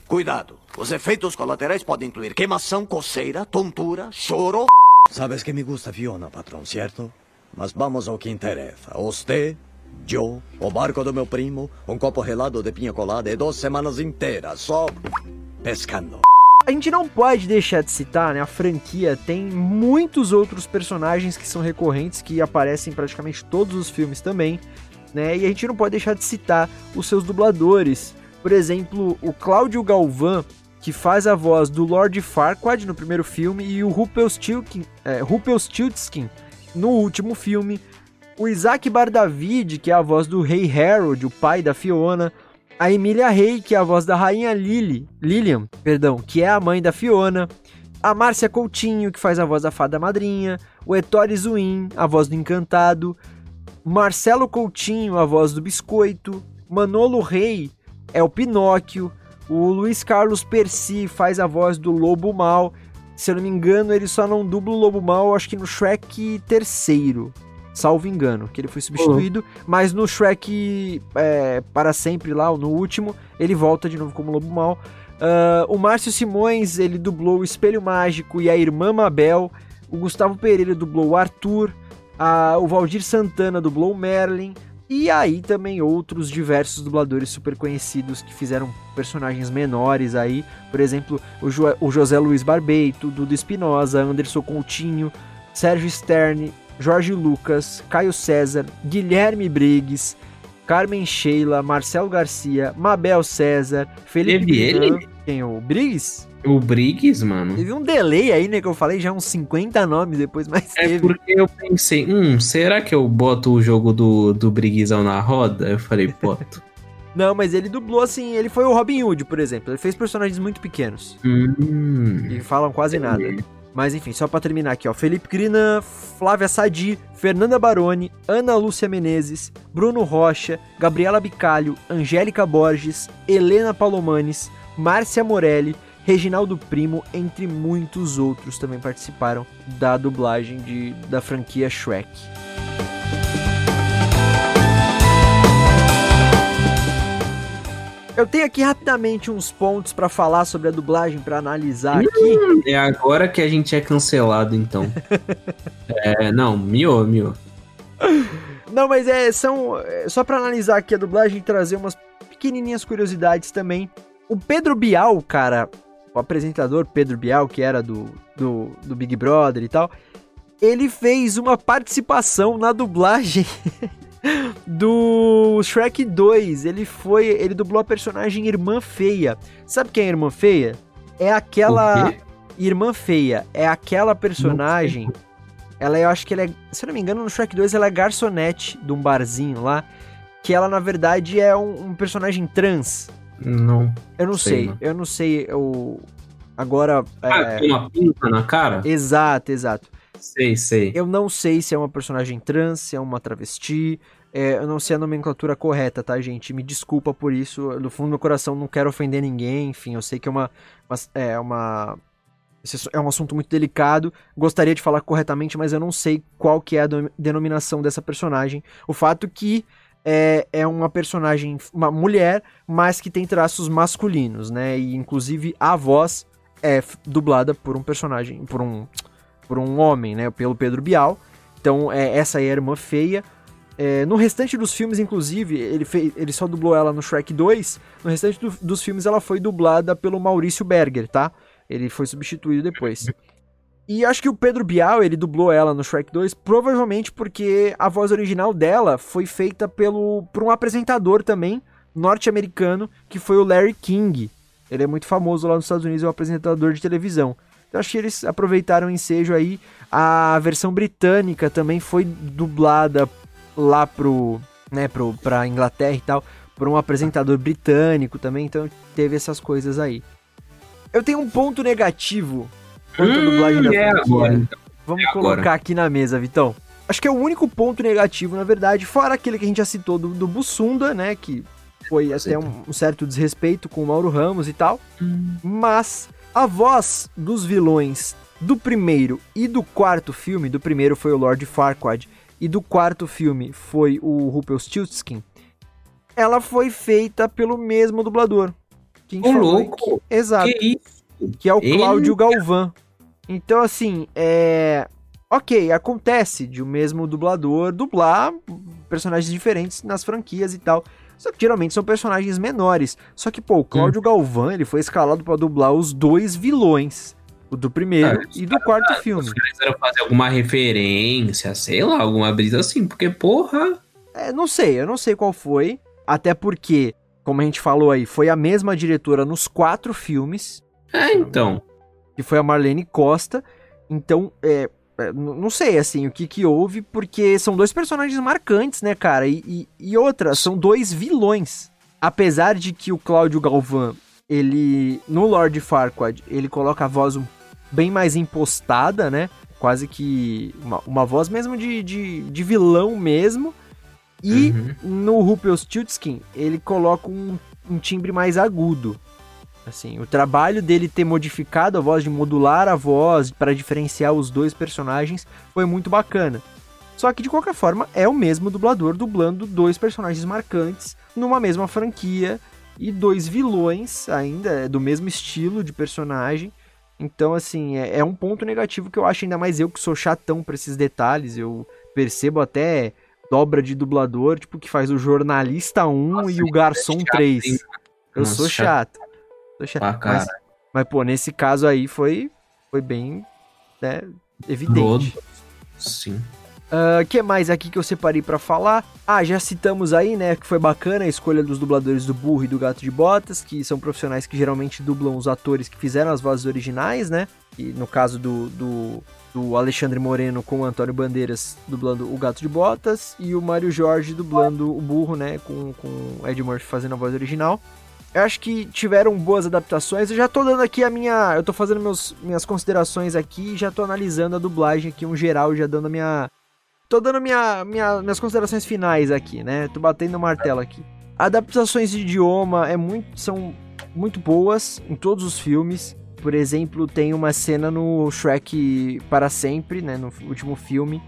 Cuidado. Os efeitos colaterais podem incluir queimação, coceira, tontura, choro. Sabes que me gusta Fiona, patrão, certo? Mas vamos ao que interessa. Você, eu, o barco do meu primo, um copo relado de pinha colada e duas semanas inteiras só pescando. A gente não pode deixar de citar, né? A franquia tem muitos outros personagens que são recorrentes, que aparecem em praticamente todos os filmes também, né? E a gente não pode deixar de citar os seus dubladores. Por exemplo, o Cláudio Galvão, que faz a voz do Lord Farquaad no primeiro filme, e o Rumpelstiltskin, é, no último filme. O Isaac Bardavid, que é a voz do Rei Harold, o pai da Fiona. A Emília Rey, que é a voz da Rainha Lily, Lilian, perdão, que é a mãe da Fiona. A Márcia Coutinho, que faz a voz da Fada Madrinha. O Ettore Zuin, a voz do Encantado. Marcelo Coutinho, a voz do Biscoito. Manolo Rey é o Pinóquio. O Luiz Carlos Percy faz a voz do Lobo Mal. Se eu não me engano, ele só não dubla o Lobo Mal, acho que no Shrek terceiro. Salvo engano, que ele foi substituído. Uhum. Mas no Shrek é, para sempre lá, no último, ele volta de novo como Lobo Mal. Uh, o Márcio Simões, ele dublou o Espelho Mágico e a Irmã Mabel. O Gustavo Pereira dublou o Arthur. A, o Valdir Santana dublou o Merlin. E aí também outros diversos dubladores super conhecidos que fizeram personagens menores aí. Por exemplo, o, jo o José Luiz Barbeito, Dudu Espinosa, Anderson Coutinho, Sérgio Stern, Jorge Lucas, Caio César, Guilherme Briggs, Carmen Sheila, Marcelo Garcia, Mabel César, Felipe Teve ele? Quem? O Briggs? O Briggs, mano. Teve um delay aí, né? Que eu falei já uns 50 nomes depois, mas é teve. porque eu pensei, hum, será que eu boto o jogo do, do Briggsão na roda? Eu falei, boto. Não, mas ele dublou assim, ele foi o Robin Hood, por exemplo. Ele fez personagens muito pequenos. Hum. E falam quase nada. Mas enfim, só para terminar aqui, ó. Felipe Crina, Flávia Sadi, Fernanda Baroni, Ana Lúcia Menezes, Bruno Rocha, Gabriela Bicalho, Angélica Borges, Helena Palomanes, Márcia Morelli, Reginaldo Primo, entre muitos outros também participaram da dublagem de, da franquia Shrek. Eu tenho aqui rapidamente uns pontos para falar sobre a dublagem, para analisar aqui. É agora que a gente é cancelado, então. é, não, miou, miou. Não, mas é, são. É, só para analisar aqui a dublagem e trazer umas pequenininhas curiosidades também. O Pedro Bial, cara, o apresentador Pedro Bial, que era do, do, do Big Brother e tal, ele fez uma participação na dublagem do Shrek 2. Ele foi. Ele dublou a personagem Irmã Feia. Sabe quem é Irmã Feia? É aquela. Irmã Feia. É aquela personagem. Ela, eu acho que ela é. Se eu não me engano, no Shrek 2 ela é garçonete de um barzinho lá. Que ela, na verdade, é um, um personagem trans. Não. Eu não sei. sei eu não sei. Eu. Agora. Ah, é... tem uma pinta na cara? Exato, exato. Sei, sei. Eu não sei se é uma personagem trans, se é uma travesti. É, eu não sei a nomenclatura correta, tá, gente? Me desculpa por isso. No fundo do meu coração, não quero ofender ninguém. Enfim, eu sei que é uma. uma é uma. É um assunto muito delicado. Gostaria de falar corretamente, mas eu não sei qual que é a denominação dessa personagem. O fato que é, é uma personagem, uma mulher, mas que tem traços masculinos, né? E inclusive a voz é dublada por um personagem, por um por um homem, né? Pelo Pedro Bial. Então, é, essa é a irmã feia. É, no restante dos filmes, inclusive, ele, fez, ele só dublou ela no Shrek 2. No restante do, dos filmes, ela foi dublada pelo Maurício Berger, tá? Ele foi substituído depois. E acho que o Pedro Bial, ele dublou ela no Shrek 2, provavelmente porque a voz original dela foi feita pelo, por um apresentador também, norte-americano, que foi o Larry King. Ele é muito famoso lá nos Estados Unidos, é um apresentador de televisão. Então acho que eles aproveitaram o ensejo aí. A versão britânica também foi dublada lá pro, né, pro, pra Inglaterra e tal, por um apresentador britânico também, então teve essas coisas aí. Eu tenho um ponto negativo quanto hum, dublagem da é agora. Vamos é colocar agora. aqui na mesa, Vitão. Acho que é o único ponto negativo, na verdade, fora aquele que a gente já citou do, do Bussunda, né, que foi até um, um, certo desrespeito com o Mauro Ramos e tal, hum. mas a voz dos vilões do primeiro e do quarto filme, do primeiro foi o Lord Farquaad e do quarto filme foi o Rumpelstiltskin, ela foi feita pelo mesmo dublador. Quem louco! Que, exato. Que, que é o Cláudio Galvão. Então, assim, é. Ok, acontece de o mesmo dublador dublar personagens diferentes nas franquias e tal. Só que geralmente são personagens menores. Só que, pô, o Cláudio hum. Galvão, ele foi escalado para dublar os dois vilões. O do primeiro ah, e do quarto cara, filme. Os caras fazer alguma referência, sei lá, alguma brisa assim, porque, porra. É, não sei, eu não sei qual foi. Até porque, como a gente falou aí, foi a mesma diretora nos quatro filmes. É, então. Que foi a Marlene Costa. Então, é, é, não sei, assim, o que que houve, porque são dois personagens marcantes, né, cara? E, e, e outra, são dois vilões. Apesar de que o Cláudio Galvão, ele, no Lord Farquaad, ele coloca a voz bem mais impostada, né? Quase que uma, uma voz mesmo de, de, de vilão mesmo. E no Rumpelstiltskin, ele coloca um, um timbre mais agudo. Assim, o trabalho dele ter modificado a voz, de modular a voz para diferenciar os dois personagens, foi muito bacana. Só que de qualquer forma é o mesmo dublador dublando dois personagens marcantes numa mesma franquia e dois vilões ainda é do mesmo estilo de personagem. Então, assim, é, é um ponto negativo que eu acho, ainda mais eu que sou chatão pra esses detalhes. Eu percebo até dobra de dublador, tipo, que faz o jornalista 1 Nossa, e o garçom é chato, 3. hein? Eu Nossa, sou chato. Sou chato. Pra Mas, mas, pô, nesse caso aí foi, foi bem né, evidente. Sim. O que mais aqui que eu separei pra falar? Ah, já citamos aí, né, que foi bacana a escolha dos dubladores do Burro e do Gato de Botas, que são profissionais que geralmente dublam os atores que fizeram as vozes originais, né? E no caso do, do, do Alexandre Moreno com o Antônio Bandeiras dublando o Gato de Botas e o Mário Jorge dublando o Burro, né, com, com o Ed Murphy fazendo a voz original. Eu acho que tiveram boas adaptações. Eu já tô dando aqui a minha. Eu tô fazendo meus, minhas considerações aqui e já tô analisando a dublagem aqui, um geral, já dando a minha. Tô dando minha, minha, minhas considerações finais aqui, né? Tô batendo o martelo aqui. Adaptações de idioma é muito, são muito boas em todos os filmes. Por exemplo, tem uma cena no Shrek para sempre, né? No último filme.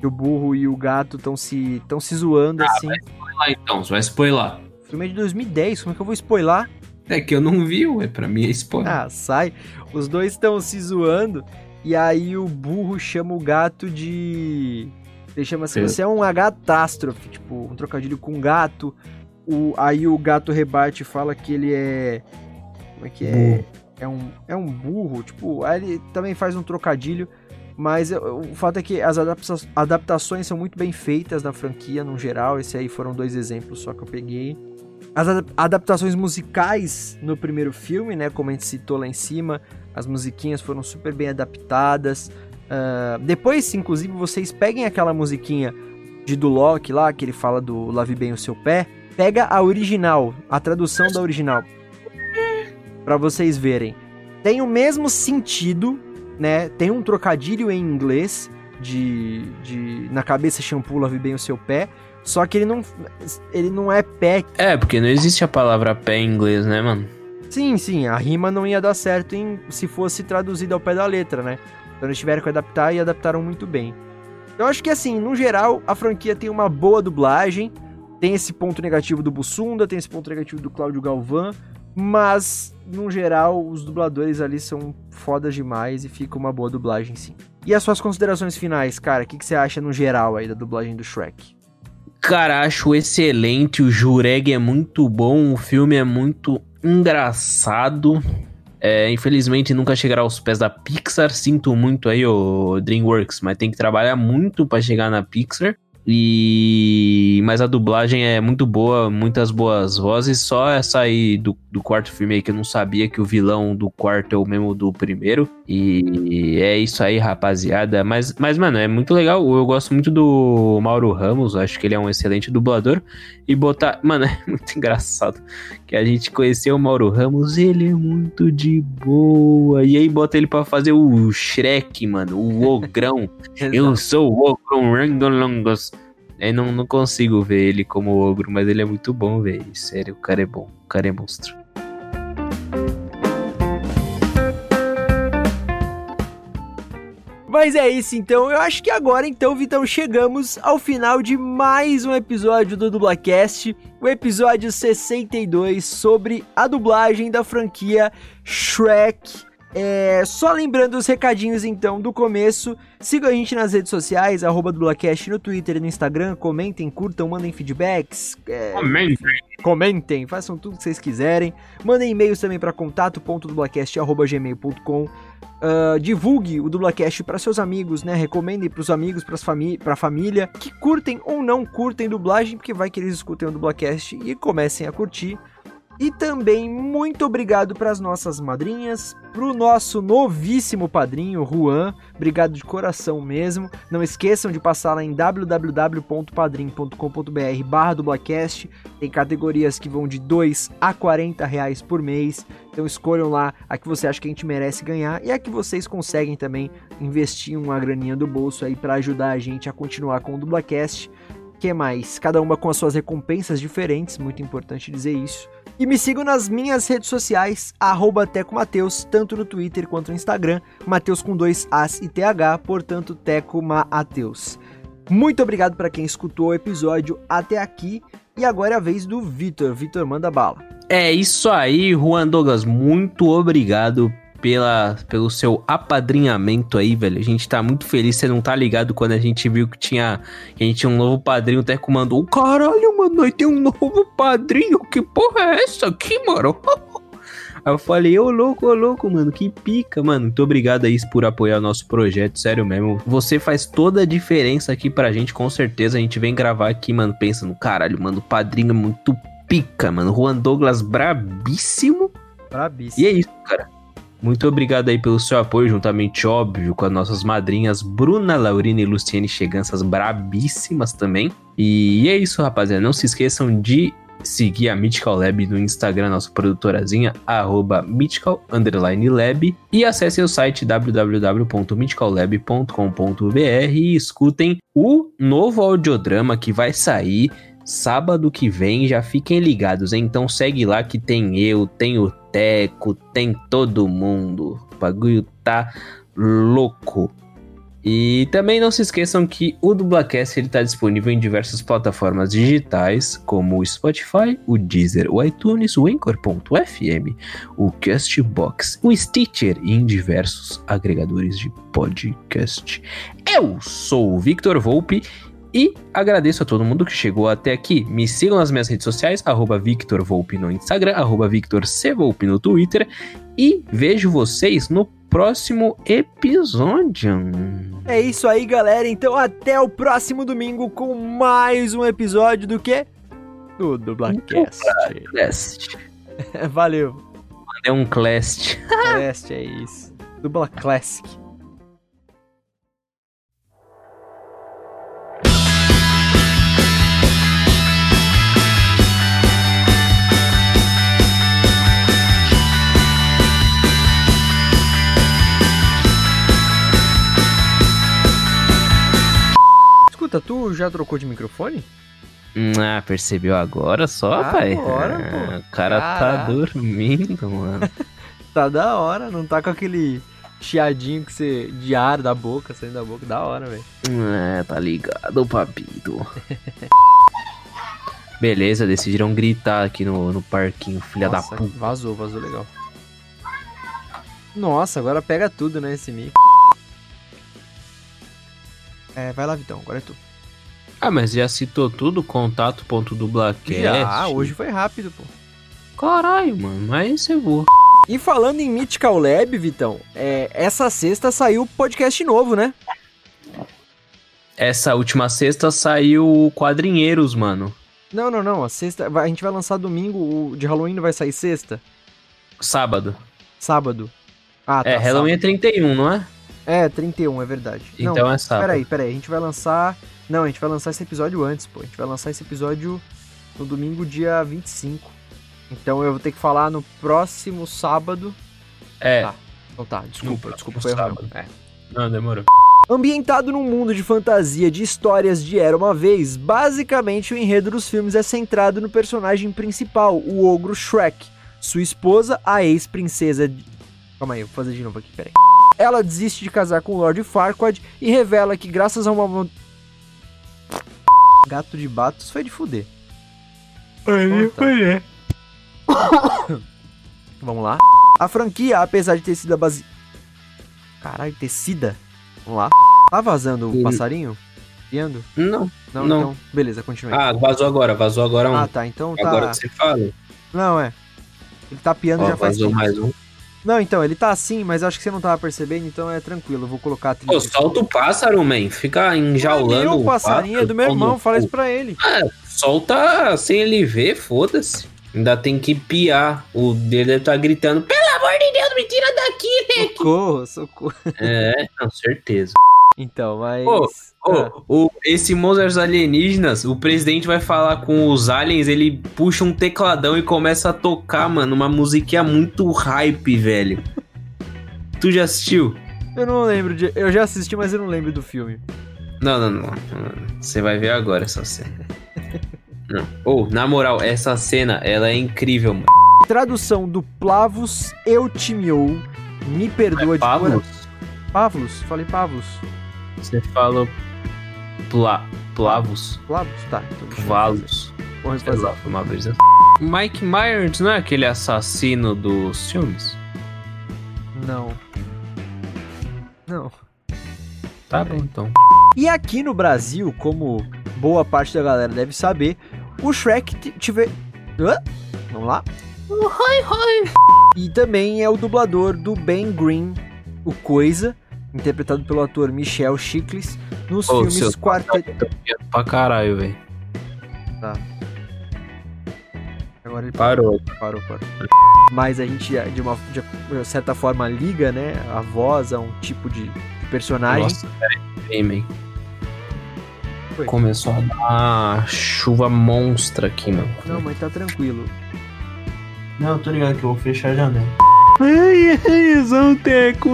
Que o burro e o gato estão se, tão se zoando assim. Vai spoiler então, vai spoiler. O filme é de 2010, como é que eu vou spoiler? É que eu não vi, ué, pra mim é spoiler. Ah, sai. Os dois estão se zoando. E aí o burro chama o gato de. Ele chama assim: É. você é um catástrofe, tipo, um trocadilho com gato. O... Aí o gato rebate e fala que ele é. Como é que é? É um, é um burro. Tipo, aí ele também faz um trocadilho. Mas o fato é que as adapta- adaptações são muito bem feitas na franquia, no geral. Esse aí foram dois exemplos só que eu peguei. As adap- adaptações musicais no primeiro filme, né? Como a gente citou lá em cima, as musiquinhas foram super bem adaptadas. Ah, depois, inclusive, vocês peguem aquela musiquinha de do lá, que ele fala do Lave Bem o Seu Pé. Pega a original, a tradução da original. Pra vocês verem. Tem o mesmo sentido, né? Tem um trocadilho em inglês de, de na cabeça shampoo lave bem o seu pé, só que ele não ele não é pé. É, porque não existe a palavra pé em inglês, né, mano? Sim, sim, a rima não ia dar certo em, se fosse traduzida ao pé da letra, né? Então eles tiveram que adaptar e adaptaram muito bem. Eu acho que assim, no geral, a franquia tem uma boa dublagem. Tem esse ponto negativo do Bussunda, tem esse ponto negativo do Cláudio Galvão, mas no geral os dubladores ali são fodas demais e fica uma boa dublagem sim. E as suas considerações finais, cara? O que, que você acha no geral aí da dublagem do Shrek? Cara, acho excelente. O Jureg é muito bom. O filme é muito engraçado. É, infelizmente nunca chegará aos pés da Pixar. Sinto muito aí, o DreamWorks, mas tem que trabalhar muito pra chegar na Pixar. E mas a dublagem é muito boa, muitas boas vozes. Só essa aí do, do quarto filme aí que eu não sabia que o vilão do quarto é o mesmo do primeiro. E é isso aí, rapaziada. Mas, mas mano, é muito legal. Eu gosto muito do Mauro Ramos. Acho que ele é um excelente dublador. E botar. Mano, é muito engraçado que a gente conheceu o Mauro Ramos. Ele é muito de boa. E aí bota ele pra fazer o Shrek, mano. O Ogrão. eu sou o Ogrão Rangolongos. Eu não, não consigo ver ele como ogro, mas ele é muito bom, velho. Sério, o cara é bom. O cara é monstro. Mas é isso então, eu acho que agora então, Vitão, chegamos ao final de mais um episódio do Dublacast, o episódio 62 sobre a dublagem da franquia Shrek. É, só lembrando os recadinhos então do começo, sigam a gente nas redes sociais, arroba Dublacast no Twitter e no Instagram, comentem, curtam, mandem feedbacks. é, Comentem. Comentem, façam tudo que vocês quiserem. Mandem e-mails também para contato.dublacast.gmail.com Uh, divulgue o Dublacast para seus amigos, né? Recomendem para os amigos, para a família que curtem ou não curtem dublagem, porque vai que eles escutem o Dublacast e comecem a curtir. E também muito obrigado para as nossas madrinhas, para o nosso novíssimo padrinho, Juan. Obrigado de coração mesmo. Não esqueçam de passar lá em www.padrim.com.br barra dublacast. Tem categorias que vão de 2 a 40 reais por mês. Então escolham lá a que você acha que a gente merece ganhar e a que vocês conseguem também investir uma graninha do bolso aí para ajudar a gente a continuar com o Dublacast. que mais? Cada uma com as suas recompensas diferentes, muito importante dizer isso. E me sigam nas minhas redes sociais, arroba Teco Mateus, tanto no Twitter quanto no Instagram, Mateus com dois As e TH, portanto Teco Mateus. Muito obrigado para quem escutou o episódio até aqui. E agora é a vez do Vitor. Vitor, manda bala. É isso aí, Juan Douglas. Muito obrigado pela, pelo seu apadrinhamento aí, velho. A gente tá muito feliz. Você não tá ligado quando a gente viu que tinha, que a gente tinha um novo padrinho. Até comandou: Caralho, mano, nós tem um novo padrinho. Que porra é essa aqui, mano? Aí eu falei, ô louco, ô louco, mano, que pica, mano. Muito obrigado aí por apoiar o nosso projeto, sério mesmo. Você faz toda a diferença aqui pra gente, com certeza. A gente vem gravar aqui, mano, pensando, caralho, mano, o padrinho é muito pica, mano. Juan Douglas brabíssimo. Brabíssimo. E é isso, cara. Muito obrigado aí pelo seu apoio, juntamente, óbvio, com as nossas madrinhas Bruna, Laurina e Luciene Cheganças brabíssimas também. E é isso, rapaziada. Não se esqueçam de seguir a Mythical Lab no Instagram, nossa produtorazinha, arroba Lab. E acessem o site www.mythicallab.com.br e escutem o novo audiodrama que vai sair sábado que vem. Já fiquem ligados, hein? Então segue lá que tem eu, tem o Teco, tem todo mundo. O bagulho tá louco. E também não se esqueçam que o Dublacast está disponível em diversas plataformas digitais, como o Spotify, o Deezer, o iTunes, o Anchor.fm, o Castbox, o Stitcher e em diversos agregadores de podcast. Eu sou o Victor Volpe e agradeço a todo mundo que chegou até aqui. Me sigam nas minhas redes sociais, arroba Victor Volpe no Instagram, arroba Victor C. Volpe no Twitter. E vejo vocês no próximo episódio. É isso aí, galera. Então até o próximo domingo com mais um episódio do que? Do Dublacast. Valeu. É um Clast. Clast, é isso. Dubla Classic. Tu já trocou de microfone? Ah, percebeu agora só, Agora, pai? pô. Ah, o cara tá dormindo, mano. Tá da hora, não tá com aquele chiadinho que você. de ar da boca, saindo da boca. Da hora, velho. É, tá ligado, papito. Beleza, decidiram gritar aqui no, no parquinho, filha Nossa, da puta. Vazou, vazou legal. Nossa, agora pega tudo, né, esse mic. É, vai lá, Vitão, agora é tu. Ah, mas já citou tudo? Contato.dublacast. Já, hoje foi rápido, pô. Caralho, mano, mas você voa. E falando em Mythical Lab, Vitão, é, essa sexta saiu podcast novo, né? Essa última sexta saiu o Quadrinheiros, mano. Não, não, não. A sexta. vai- A gente vai lançar domingo. O de Halloween não vai sair sexta? Sábado. Sábado. Ah, é, Halloween é 31, não é? É, 31, é verdade. Então não, é sábado. Peraí, peraí. A gente vai lançar. Não, a gente vai lançar esse episódio antes, pô. A gente vai lançar esse episódio no domingo, dia 25. Então eu vou ter que falar no próximo sábado. É. Tá. Então tá, desculpa, desculpa, foi meu. É. Não, demorou. Ambientado num mundo de fantasia de histórias de Era uma Vez, basicamente o enredo dos filmes é centrado no personagem principal, o ogro Shrek. Sua esposa, a ex-princesa. de- Calma aí, vou fazer de novo aqui, peraí. Ela desiste de casar com o Lord Farquaad e revela que, graças a uma. Gato de Batos foi de fuder. é. Vamos lá. A franquia, apesar de ter sido a base. Caralho, tecida. Vamos lá. Tá vazando o passarinho? Piando? Não. Não, Não. então. Beleza, continua aí. Ah, vazou agora, vazou agora um. Ah, tá, então tá. Agora que você fala. Não, é. Ele tá piando Ó, já faz vazou tempo. mais um. Não, então, ele tá assim, mas acho que você não tava percebendo, então é tranquilo. Eu vou colocar a trilha. Pô, solta o pássaro, man. Fica enjaulando. Meu passarinho é do meu pássaro, irmão, fala isso pra ele. Ah, solta sem ele ver, foda-se. Ainda tem que piar. O dele deve estar gritando: Pelo amor de Deus, me tira daqui, né? Socorro, socorro. É, com certeza. Então, mas. Ô, ô, Ah. o, esse Monstros Alienígenas, o presidente vai falar com os aliens, ele puxa um tecladão e começa a tocar, mano, uma musiquinha muito hype, velho. Tu já assistiu? Eu não lembro de. Eu já assisti, mas eu não lembro do filme. Não, não, não. Você vai ver agora essa cena. Não. Ou, na moral, essa cena, ela é incrível, mano. Tradução do Plavos Eutimiou. Me perdoa É de. Pavlos? Pavlos? Falei Pavlos. Você falou pla, Plavos? Plavos? Tá. Então Valos. Vou Sei lá, foi uma vez. Mike Myers não é aquele assassino dos filmes? Não. Não. Tá bom, então. E aqui no Brasil, como boa parte da galera deve saber, o Shrek tiver. Hã? Vamos lá? E também é o dublador do Ben Green, o Coisa, interpretado pelo ator Michel Chiklis, nos Ô, filmes seu Quarta. Pra caralho, velho. Tá. Agora ele Parou. Parou, parou. Mas a gente, de uma de uma certa forma, liga, né, a voz a um tipo de, de personagem. Nossa, peraí, peraí, man. Foi. Começou a dar chuva monstra aqui, mano. Não, mas tá tranquilo. Não, eu tô ligado que eu vou fechar a janela. Ai, ai, Zolteco.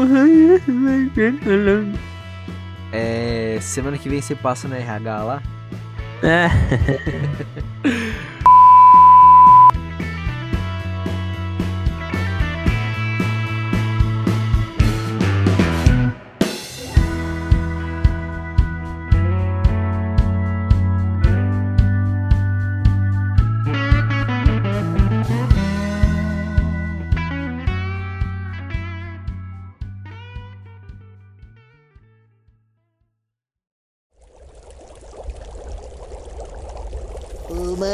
É, semana que vem você passa na RH lá. É.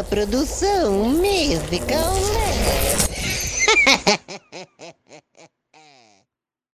produção musical. Né?